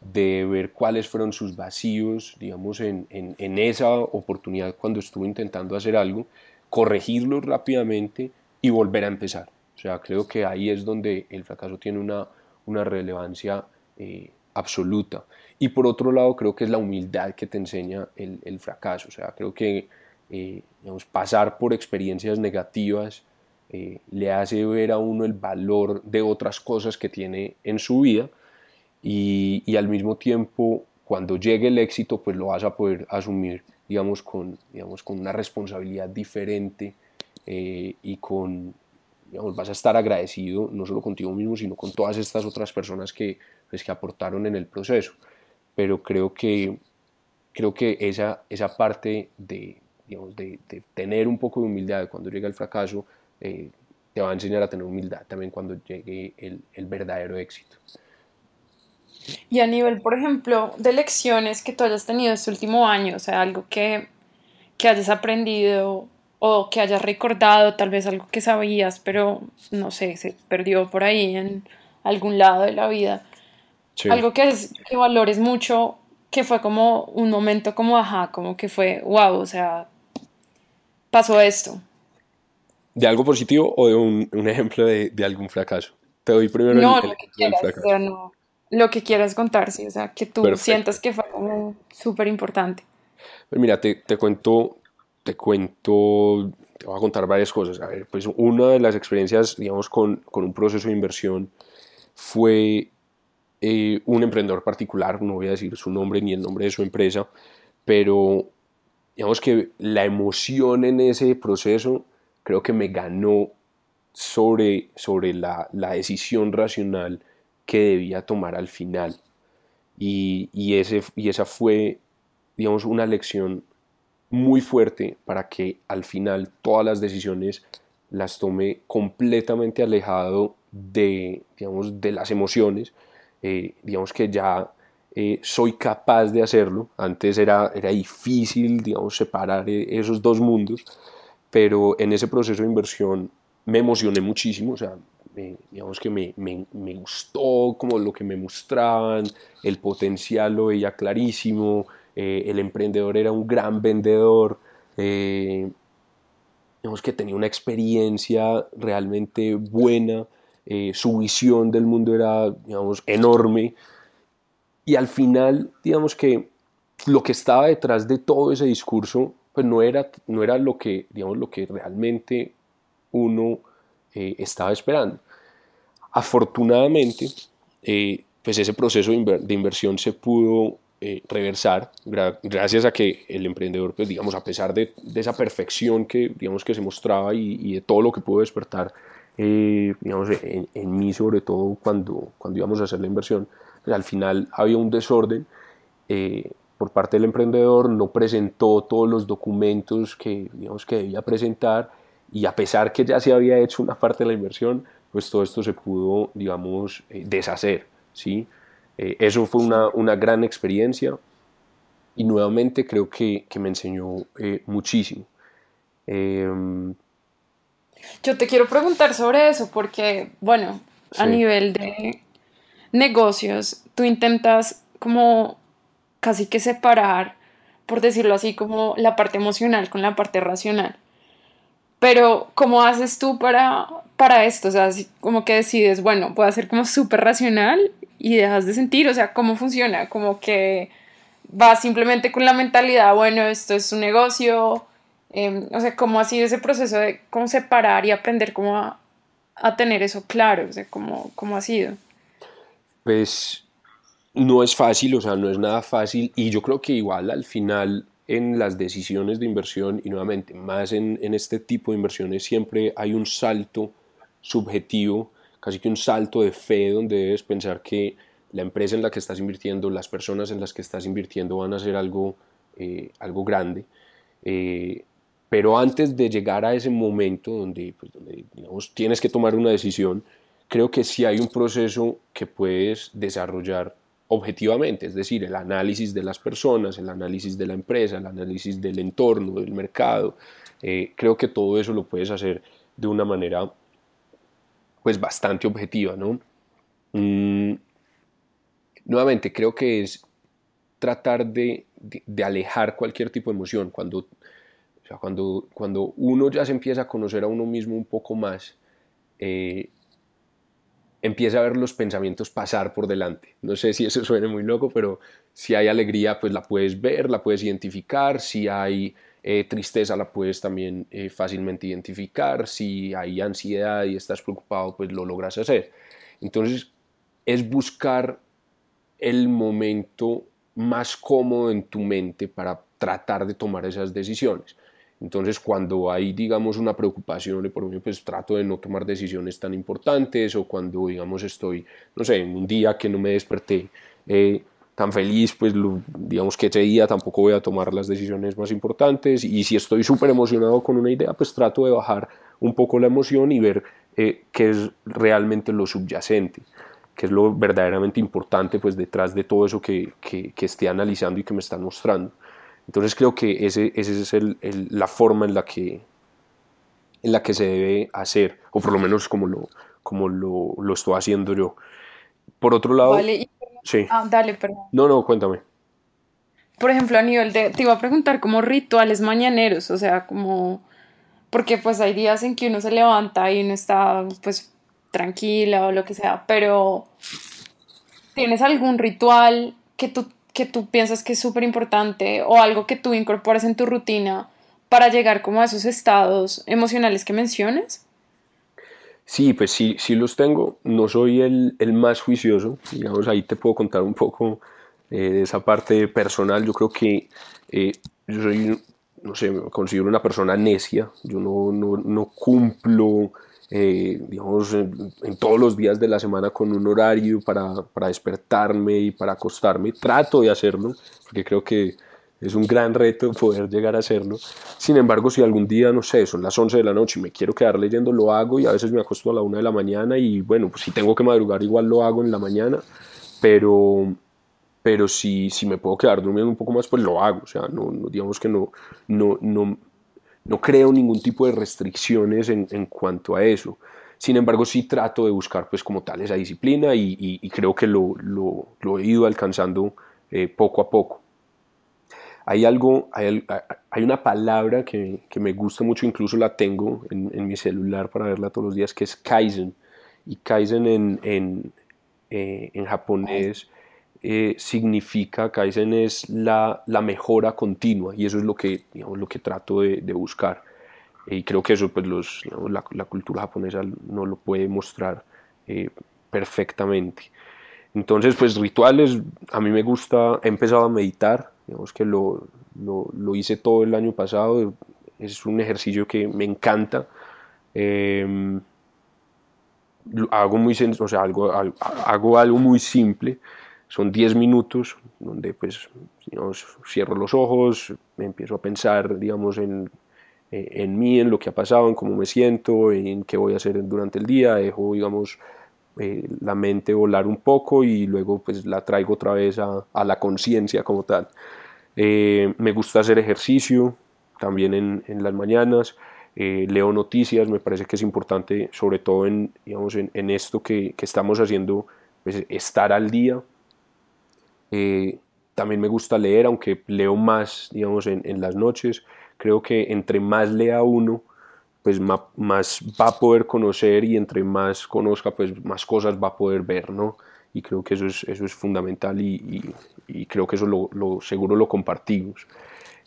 B: de ver cuáles fueron sus vacíos, digamos, en esa oportunidad cuando estuvo intentando hacer algo corregirlo rápidamente y volver a empezar. O sea, creo que ahí es donde el fracaso tiene una, una relevancia eh, absoluta. Y por otro lado, creo que es la humildad que te enseña el, el fracaso. O sea, creo que eh, pasar por experiencias negativas eh, le hace ver a uno el valor de otras cosas que tiene en su vida y al mismo tiempo, cuando llegue el éxito, pues lo vas a poder asumir digamos, con, digamos, con una responsabilidad diferente eh, y con, digamos, vas a estar agradecido no solo contigo mismo, sino con todas estas otras personas que, pues, que aportaron en el proceso. Pero creo que, creo que esa, esa parte de, digamos, de, de tener un poco de humildad cuando llega el fracaso, eh, te va a enseñar a tener humildad también cuando llegue el, el verdadero éxito.
A: Y a nivel, por ejemplo, de lecciones que tú hayas tenido este último año, o sea, algo que, que hayas aprendido o que hayas recordado, tal vez algo que sabías, pero no sé, se perdió por ahí en algún lado de la vida. Sí. Algo que, es, que valores mucho, que fue como un momento como, ajá, como que fue, wow, o sea, pasó esto.
B: ¿De algo positivo o de un, un ejemplo de, de, algún fracaso? Te doy primero
A: no,
B: el,
A: lo que quieras, o sea, no, lo que quieras contar, sí, o sea, que tú Perfecto. sientas que fue como súper importante.
B: Pues mira, te, te, cuento, te cuento, te voy a contar varias cosas. A ver, pues una de las experiencias, digamos, con, con un proceso de inversión fue eh, un emprendedor particular, no voy a decir su nombre ni el nombre de su empresa, pero digamos que la emoción en ese proceso creo que me ganó sobre, sobre la, la decisión racional que debía tomar al final. Y, y, ese, y esa fue, digamos, una lección muy fuerte para que al final todas las decisiones las tome completamente alejado de, digamos, de las emociones. Eh, digamos que ya eh, soy capaz de hacerlo. Antes era, era difícil, digamos, separar eh, esos dos mundos, pero en ese proceso de inversión me emocioné muchísimo, o sea, digamos que me, me, gustó como lo que me mostraban, el potencial lo veía clarísimo, eh, el emprendedor era un gran vendedor, eh, digamos que tenía una experiencia realmente buena, eh, su visión del mundo era, digamos, enorme, y al final, digamos que lo que estaba detrás de todo ese discurso, pues no era, no era lo, que, digamos, lo que realmente uno estaba esperando. Afortunadamente, eh, pues ese proceso de, inver de, inversión se pudo eh, reversar gra gracias a que el emprendedor, pues digamos, a pesar de, de, esa perfección que, digamos, que se mostraba y, y de todo lo que pudo despertar, eh, digamos, en, en, mí sobre todo cuando, cuando íbamos a hacer la inversión, pues al final había un desorden eh, por parte del emprendedor, no presentó todos los documentos que, digamos, que debía presentar y a pesar que ya se había hecho una parte de la inversión, pues todo esto se pudo, digamos, eh, deshacer, ¿sí? Eh, eso fue una, una, gran experiencia y nuevamente creo que, que me enseñó eh, muchísimo.
A: Em, Yo te quiero preguntar sobre eso porque, bueno, a sí. nivel de negocios, tú intentas como casi que separar, por decirlo así, como la parte emocional con la parte racional. Pero, ¿cómo haces tú para, para esto? O sea, como que decides, bueno, puedo ser como súper racional y dejas de sentir, o sea, ¿cómo funciona? Como que vas simplemente con la mentalidad, bueno, esto es un negocio, eh, o sea, ¿cómo ha sido ese proceso de cómo separar y aprender cómo a, a tener eso claro? O sea, ¿cómo, ¿cómo ha sido?
B: Pues no es fácil, o sea, no es nada fácil y yo creo que igual al final en las decisiones de inversión y nuevamente más en, en este tipo de inversiones siempre hay un salto subjetivo, casi que un salto de fe donde debes pensar que la empresa en la que estás invirtiendo, las personas en las que estás invirtiendo van a hacer algo, eh, algo grande. Eh, pero antes de llegar a ese momento donde, pues, donde tienes que tomar una decisión, creo que sí hay un proceso que puedes desarrollar objetivamente, es decir, el análisis de las personas, el análisis de la empresa, el análisis del entorno, del mercado. Eh, creo que todo eso lo puedes hacer de una manera pues bastante objetiva, ¿no? Mm, nuevamente, creo que es tratar de, alejar cualquier tipo de emoción. Cuando, cuando, cuando uno ya se empieza a conocer a uno mismo un poco más, eh, empieza a ver los pensamientos pasar por delante. No sé si eso suene muy loco, pero si hay alegría, pues la puedes ver, la puedes identificar. Si hay eh, tristeza, la puedes también eh, fácilmente identificar. Si hay ansiedad y estás preocupado, pues lo logras hacer. Entonces, es buscar el momento más cómodo en tu mente para tratar de tomar esas decisiones. Entonces, cuando hay, digamos, una preocupación, por ejemplo, pues trato de no tomar decisiones tan importantes o cuando, digamos, estoy, no sé, en un día que no me desperté eh, tan feliz, pues digamos que ese día tampoco voy a tomar las decisiones más importantes y si estoy súper emocionado con una idea, pues trato de bajar un poco la emoción y ver eh, qué es realmente lo subyacente que es lo verdaderamente importante pues detrás de todo eso que, que, que esté analizando y que me están mostrando. Entonces creo que ese, ese es el, la forma en la, que, en la que se debe hacer, o por lo menos como lo, como lo, lo estoy haciendo yo. Por otro lado...
A: Vale, sí. Ah, dale, perdón.
B: No, no, cuéntame.
A: Por ejemplo, a nivel de... Te iba a preguntar como rituales mañaneros, o sea, como... Porque pues hay días en que uno se levanta y uno está pues tranquila o lo que sea, pero ¿tienes algún ritual que tú que tú piensas que es súper importante o algo que tú incorporas en tu rutina para llegar como a esos estados emocionales que mencionas?
B: Sí, pues sí, sí los tengo. No soy el, el más juicioso. Digamos, ahí te puedo contar un poco eh, de esa parte personal. Yo creo que eh, yo soy, no sé, considero una persona necia. Yo no, no, no cumplo eh, digamos, en, todos los días de la semana con un horario para, para, despertarme y para acostarme. Trato de hacerlo, porque creo que es un gran reto [LAUGHS] poder llegar a hacerlo. Sin embargo, si algún día, no sé, son las 11 de la noche y me quiero quedar leyendo, lo hago y a veces me acuesto a la 1 de la mañana y bueno, pues si tengo que madrugar igual lo hago en la mañana, pero, pero si, si me puedo quedar durmiendo un poco más, pues lo hago. O sea, no, no digamos que no, no, no, no creo ningún tipo de restricciones en, en, cuanto a eso. Sin embargo, sí trato de buscar pues como tal esa disciplina y, creo que lo, lo, lo, he ido alcanzando eh, poco a poco. Hay algo, hay, hay una palabra que, que, me gusta mucho, incluso la tengo en, en, mi celular para verla todos los días, que es Kaizen. Y Kaizen en, en, eh, en japonés eh, significa, Kaizen es la, la, mejora continua y eso es lo que, digamos, lo que trato de, de buscar. Y creo que eso pues los, la, la, cultura japonesa no lo puede mostrar eh, perfectamente. Entonces, pues rituales, a mí me gusta, he empezado a meditar, digamos que lo, lo, lo hice todo el año pasado, es un ejercicio que me encanta. Eh, hago, muy, o sea, algo, hago algo muy simple, son 10 minutos donde pues digamos, cierro los ojos, me empiezo a pensar digamos en, en mí, en lo que ha pasado, en cómo me siento, en qué voy a hacer durante el día, dejo digamos eh, la mente volar un poco y luego pues la traigo otra vez a, la conciencia como tal. Eh, me gusta hacer ejercicio también en, las mañanas, leo noticias, me parece que es importante sobre todo en, digamos, en, esto que, estamos haciendo, pues, estar al día, eh, también me gusta leer, aunque leo más, digamos, en, las noches. Creo que entre más lea uno, pues más, va a poder conocer y entre más conozca, pues más cosas va a poder ver, ¿no? Y creo que eso es, eso es fundamental y, y, y creo que eso lo, lo, seguro lo compartimos.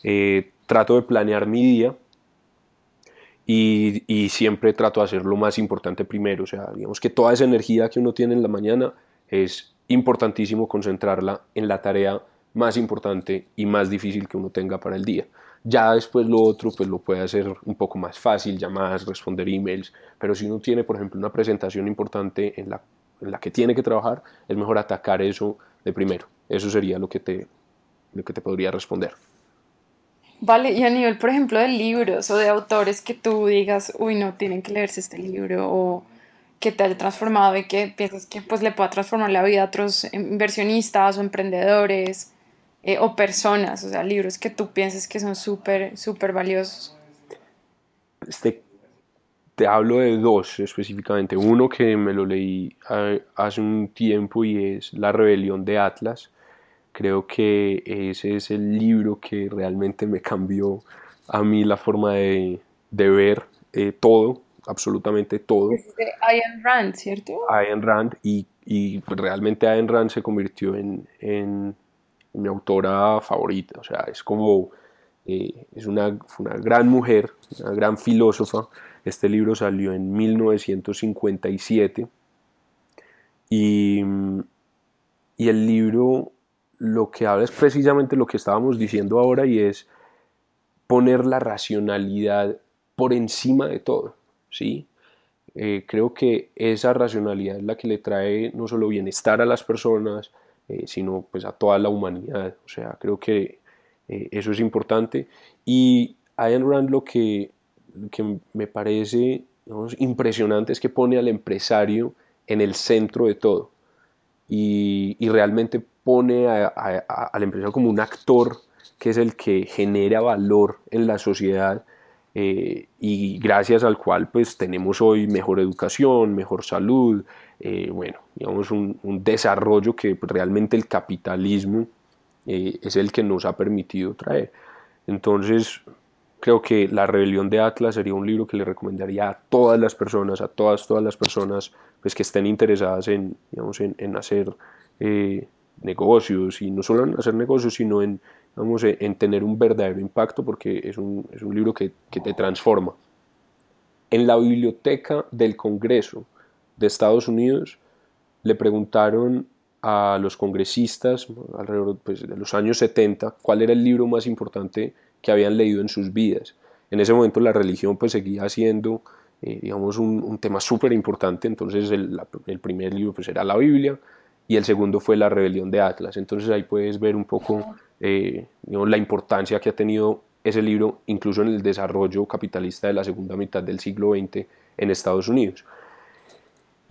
B: Eh, trato de planear mi día y, y siempre trato de hacer lo más importante primero. O sea, digamos que toda esa energía que uno tiene en la mañana es importantísimo concentrarla en la tarea más importante y más difícil que uno tenga para el día. Ya después lo otro, pues lo puede hacer un poco más fácil, llamadas, responder emails, pero si uno tiene, por ejemplo, una presentación importante en la, en la que tiene que trabajar, es mejor atacar eso de primero. Eso sería lo que te, lo que te podría responder.
A: Vale, y a nivel, por ejemplo, de libros o de autores que tú digas, uy, no, tienen que leerse este libro, o que te haya transformado y que piensas que pues, le pueda transformar la vida a otros inversionistas o emprendedores eh, o personas, o sea, libros que tú pienses que son súper, súper valiosos.
B: Este, te hablo de dos específicamente. Uno que me lo leí eh, hace un tiempo y es La rebelión de Atlas Creo que ese es el libro que realmente me cambió a mí la forma de, ver eh, todo, absolutamente todo.
A: Es de Ayn Rand, ¿cierto?
B: Ayn Rand, y, y realmente Ayn Rand se convirtió en, en, mi autora favorita. O sea, es como, eh, es una, una gran mujer, una gran filósofa. Este libro salió en 1957 y, y el libro lo que habla es precisamente lo que estábamos diciendo ahora y es poner la racionalidad por encima de todo, ¿sí? Eh, creo que esa racionalidad es la que le trae no solo bienestar a las personas, eh, sino pues a toda la humanidad. O sea, creo que eh, eso es importante. Y Ayn Rand lo que, que me parece impresionante es que pone al empresario en el centro de todo. Y, y realmente pone al empresario como un actor que es el que genera valor en la sociedad eh, y gracias al cual pues tenemos hoy mejor educación, mejor salud, eh, bueno, digamos un, desarrollo que realmente el capitalismo eh, es el que nos ha permitido traer. Entonces, creo que La rebelión de Atlas sería un libro que le recomendaría a todas las personas, a todas, todas las personas pues, que estén interesadas en, digamos, en, en hacer negocios y no solo en hacer negocios, sino en, vamos, en tener un verdadero impacto porque es un, es un libro que, que, te transforma. En la biblioteca del Congreso de Estados Unidos le preguntaron a los congresistas alrededor pues, de los años 70 cuál era el libro más importante que habían leído en sus vidas. En ese momento la religión pues seguía siendo eh, digamos un, un tema súper importante, entonces el, el, primer libro pues era la Biblia, y el segundo fue La rebelión de Atlas. Entonces ahí puedes ver un poco eh, la importancia que ha tenido ese libro incluso en el desarrollo capitalista de la segunda mitad del siglo XX en Estados Unidos.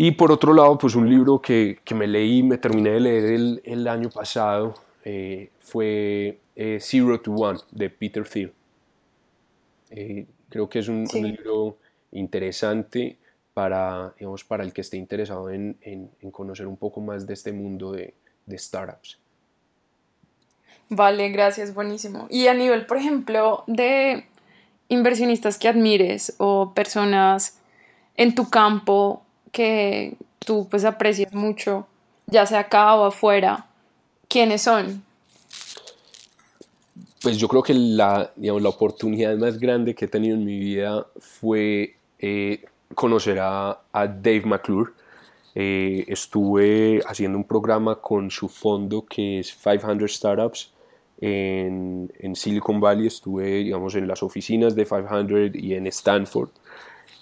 B: Y por otro lado, pues un libro que, que me leí, me terminé de leer el, el año pasado, eh, fue eh, Zero to One de Peter Thiel. creo que es un, un libro interesante para, digamos, para el que esté interesado en, conocer un poco más de este mundo de, startups.
A: Vale, gracias, buenísimo. Y a nivel, por ejemplo, de inversionistas que admires o personas en tu campo que tú pues aprecias mucho, ya sea acá o afuera, ¿quiénes son?
B: Pues yo creo que la, digamos, la oportunidad más grande que he tenido en mi vida fue eh, conocer a, Dave McClure. Eh, estuve haciendo un programa con su fondo que es 500 Startups en, Silicon Valley. Estuve, digamos, en las oficinas de 500 y en Stanford.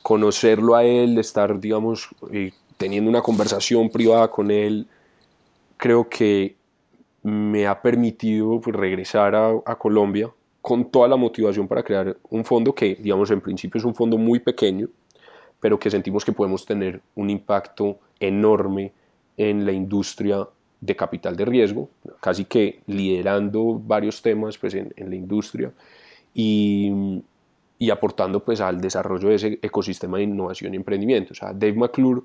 B: Conocerlo a él, estar, digamos, eh, teniendo una conversación privada con él, creo que me ha permitido pues, regresar a, a Colombia con toda la motivación para crear un fondo que, digamos, en principio es un fondo muy pequeño, pero que sentimos que podemos tener un impacto enorme en la industria de capital de riesgo, casi que liderando varios temas pues, en, la industria. Y, y, aportando pues, al desarrollo de ese ecosistema de innovación y emprendimiento. O sea, Dave McClure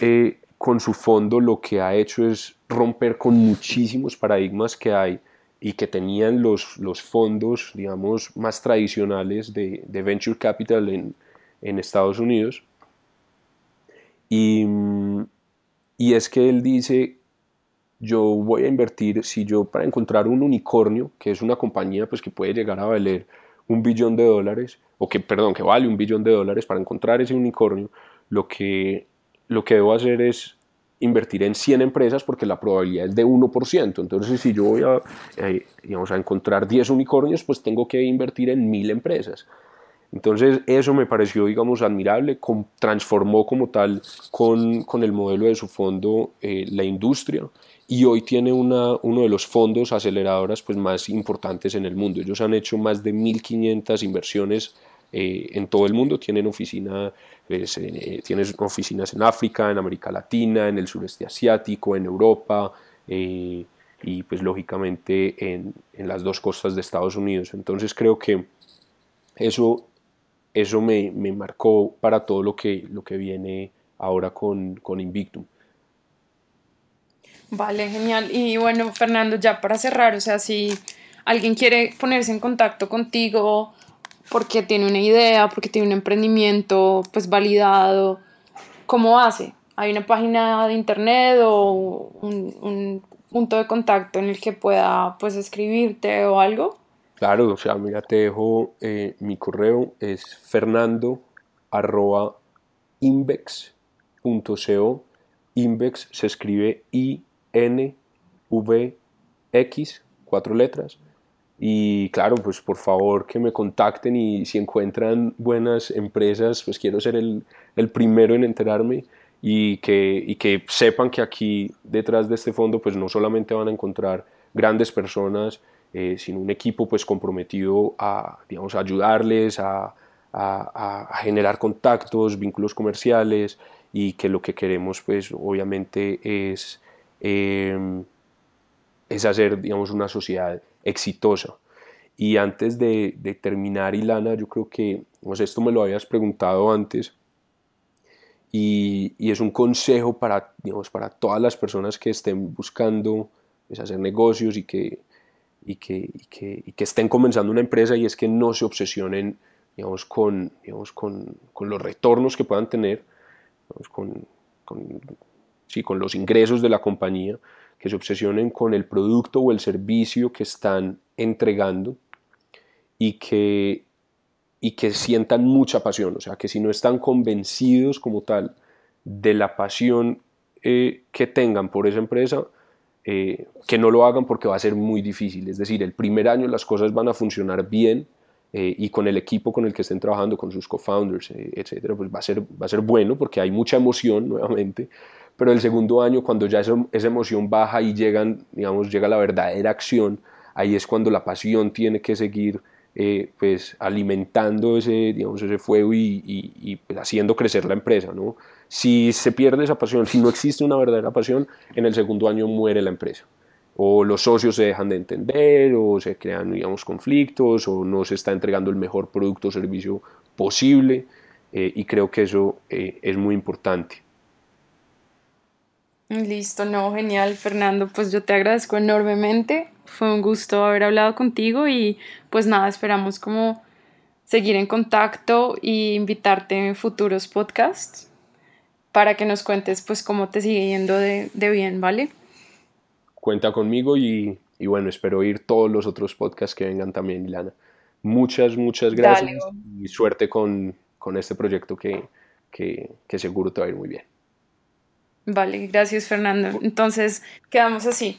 B: eh, con su fondo lo que ha hecho es romper con muchísimos paradigmas que hay y que tenían los, los fondos, digamos, más tradicionales de, de venture capital en, en Estados Unidos. Y, y es que él dice, yo voy a invertir, si yo para encontrar un unicornio, que es una compañía pues, que puede llegar a valer un billón de dólares, o que, perdón, que vale un billón de dólares, para encontrar ese unicornio, lo que, lo que debo hacer es invertir en 100 empresas porque la probabilidad es de 1%. Entonces, si yo voy a, eh, a encontrar 10 unicornios, pues tengo que invertir en 1000 empresas. Entonces, eso me pareció, digamos, admirable, transformó como tal con, con el modelo de su fondo eh, la industria y hoy tiene una, uno de los fondos aceleradoras pues, más importantes en el mundo. Ellos han hecho más de 1.500 inversiones eh, en todo el mundo, tienen, oficina, pues, eh, tienen oficinas en África, en América Latina, en el sureste asiático, en Europa y pues lógicamente en, en las dos costas de Estados Unidos. Entonces creo que eso eso me, marcó para todo lo que, lo que viene ahora con, con Invictum.
A: Vale, genial. Y bueno, Fernando, ya para cerrar, o sea, si alguien quiere ponerse en contacto contigo porque tiene una idea, porque tiene un emprendimiento pues validado, ¿cómo hace? ¿Hay una página de internet o un, un punto de contacto en el que pueda pues escribirte o algo?
B: Claro, o sea, mira, te dejo eh, mi correo, es fernando arroba. Invex se escribe I-N-V-X, cuatro letras. Y claro, pues por favor que me contacten y si encuentran buenas empresas, pues quiero ser el, el primero en enterarme y que, y que sepan que aquí detrás de este fondo pues no solamente van a encontrar grandes personas, eh, sino un equipo pues comprometido a, digamos, ayudarles, a, generar contactos, vínculos comerciales y que lo que queremos pues obviamente es, em, es hacer digamos una sociedad exitosa. Y antes de, terminar, Ilana, yo creo que pues esto me lo habías preguntado antes y, es un consejo para, digamos, para todas las personas que estén buscando pues, hacer negocios y que, y que, que, que, estén comenzando una empresa y es que no se obsesionen digamos, con, digamos, con, con los retornos que puedan tener, con, con, sí, con los ingresos de la compañía, que se obsesionen con el producto o el servicio que están entregando y que, y que sientan mucha pasión, o sea, que si no están convencidos como tal de la pasión eh, que tengan por esa empresa, eh, que no lo hagan porque va a ser muy difícil. Es decir, el primer año las cosas van a funcionar bien eh, y con el equipo con el que estén trabajando, con sus co-founders, eh, etcétera, pues va a, ser, va a ser bueno porque hay mucha emoción nuevamente. Pero el segundo año, cuando ya esa, esa emoción baja y llegan, digamos, llega la verdadera acción, ahí es cuando la pasión tiene que seguir pues alimentando ese, digamos, ese fuego y, y, pues, haciendo crecer la empresa, ¿no? Si se pierde esa pasión, si no existe una verdadera pasión, en el segundo año muere la empresa. O los socios se dejan de entender, o se crean, digamos, conflictos, o no se está entregando el mejor producto o servicio posible. Eh, y creo que eso eh, es muy importante.
A: Listo, no, genial, Fernando. Pues yo te agradezco enormemente. Fue un gusto haber hablado contigo y pues nada, esperamos como seguir en contacto e invitarte en futuros podcasts para que nos cuentes pues cómo te sigue yendo de, bien, ¿vale?
B: Cuenta conmigo y, bueno, espero oír todos los otros podcasts que vengan también, Ilana. Muchas, muchas gracias y suerte con, este proyecto que, que seguro te va a ir muy bien.
A: Vale, gracias Fernando. Entonces, quedamos así.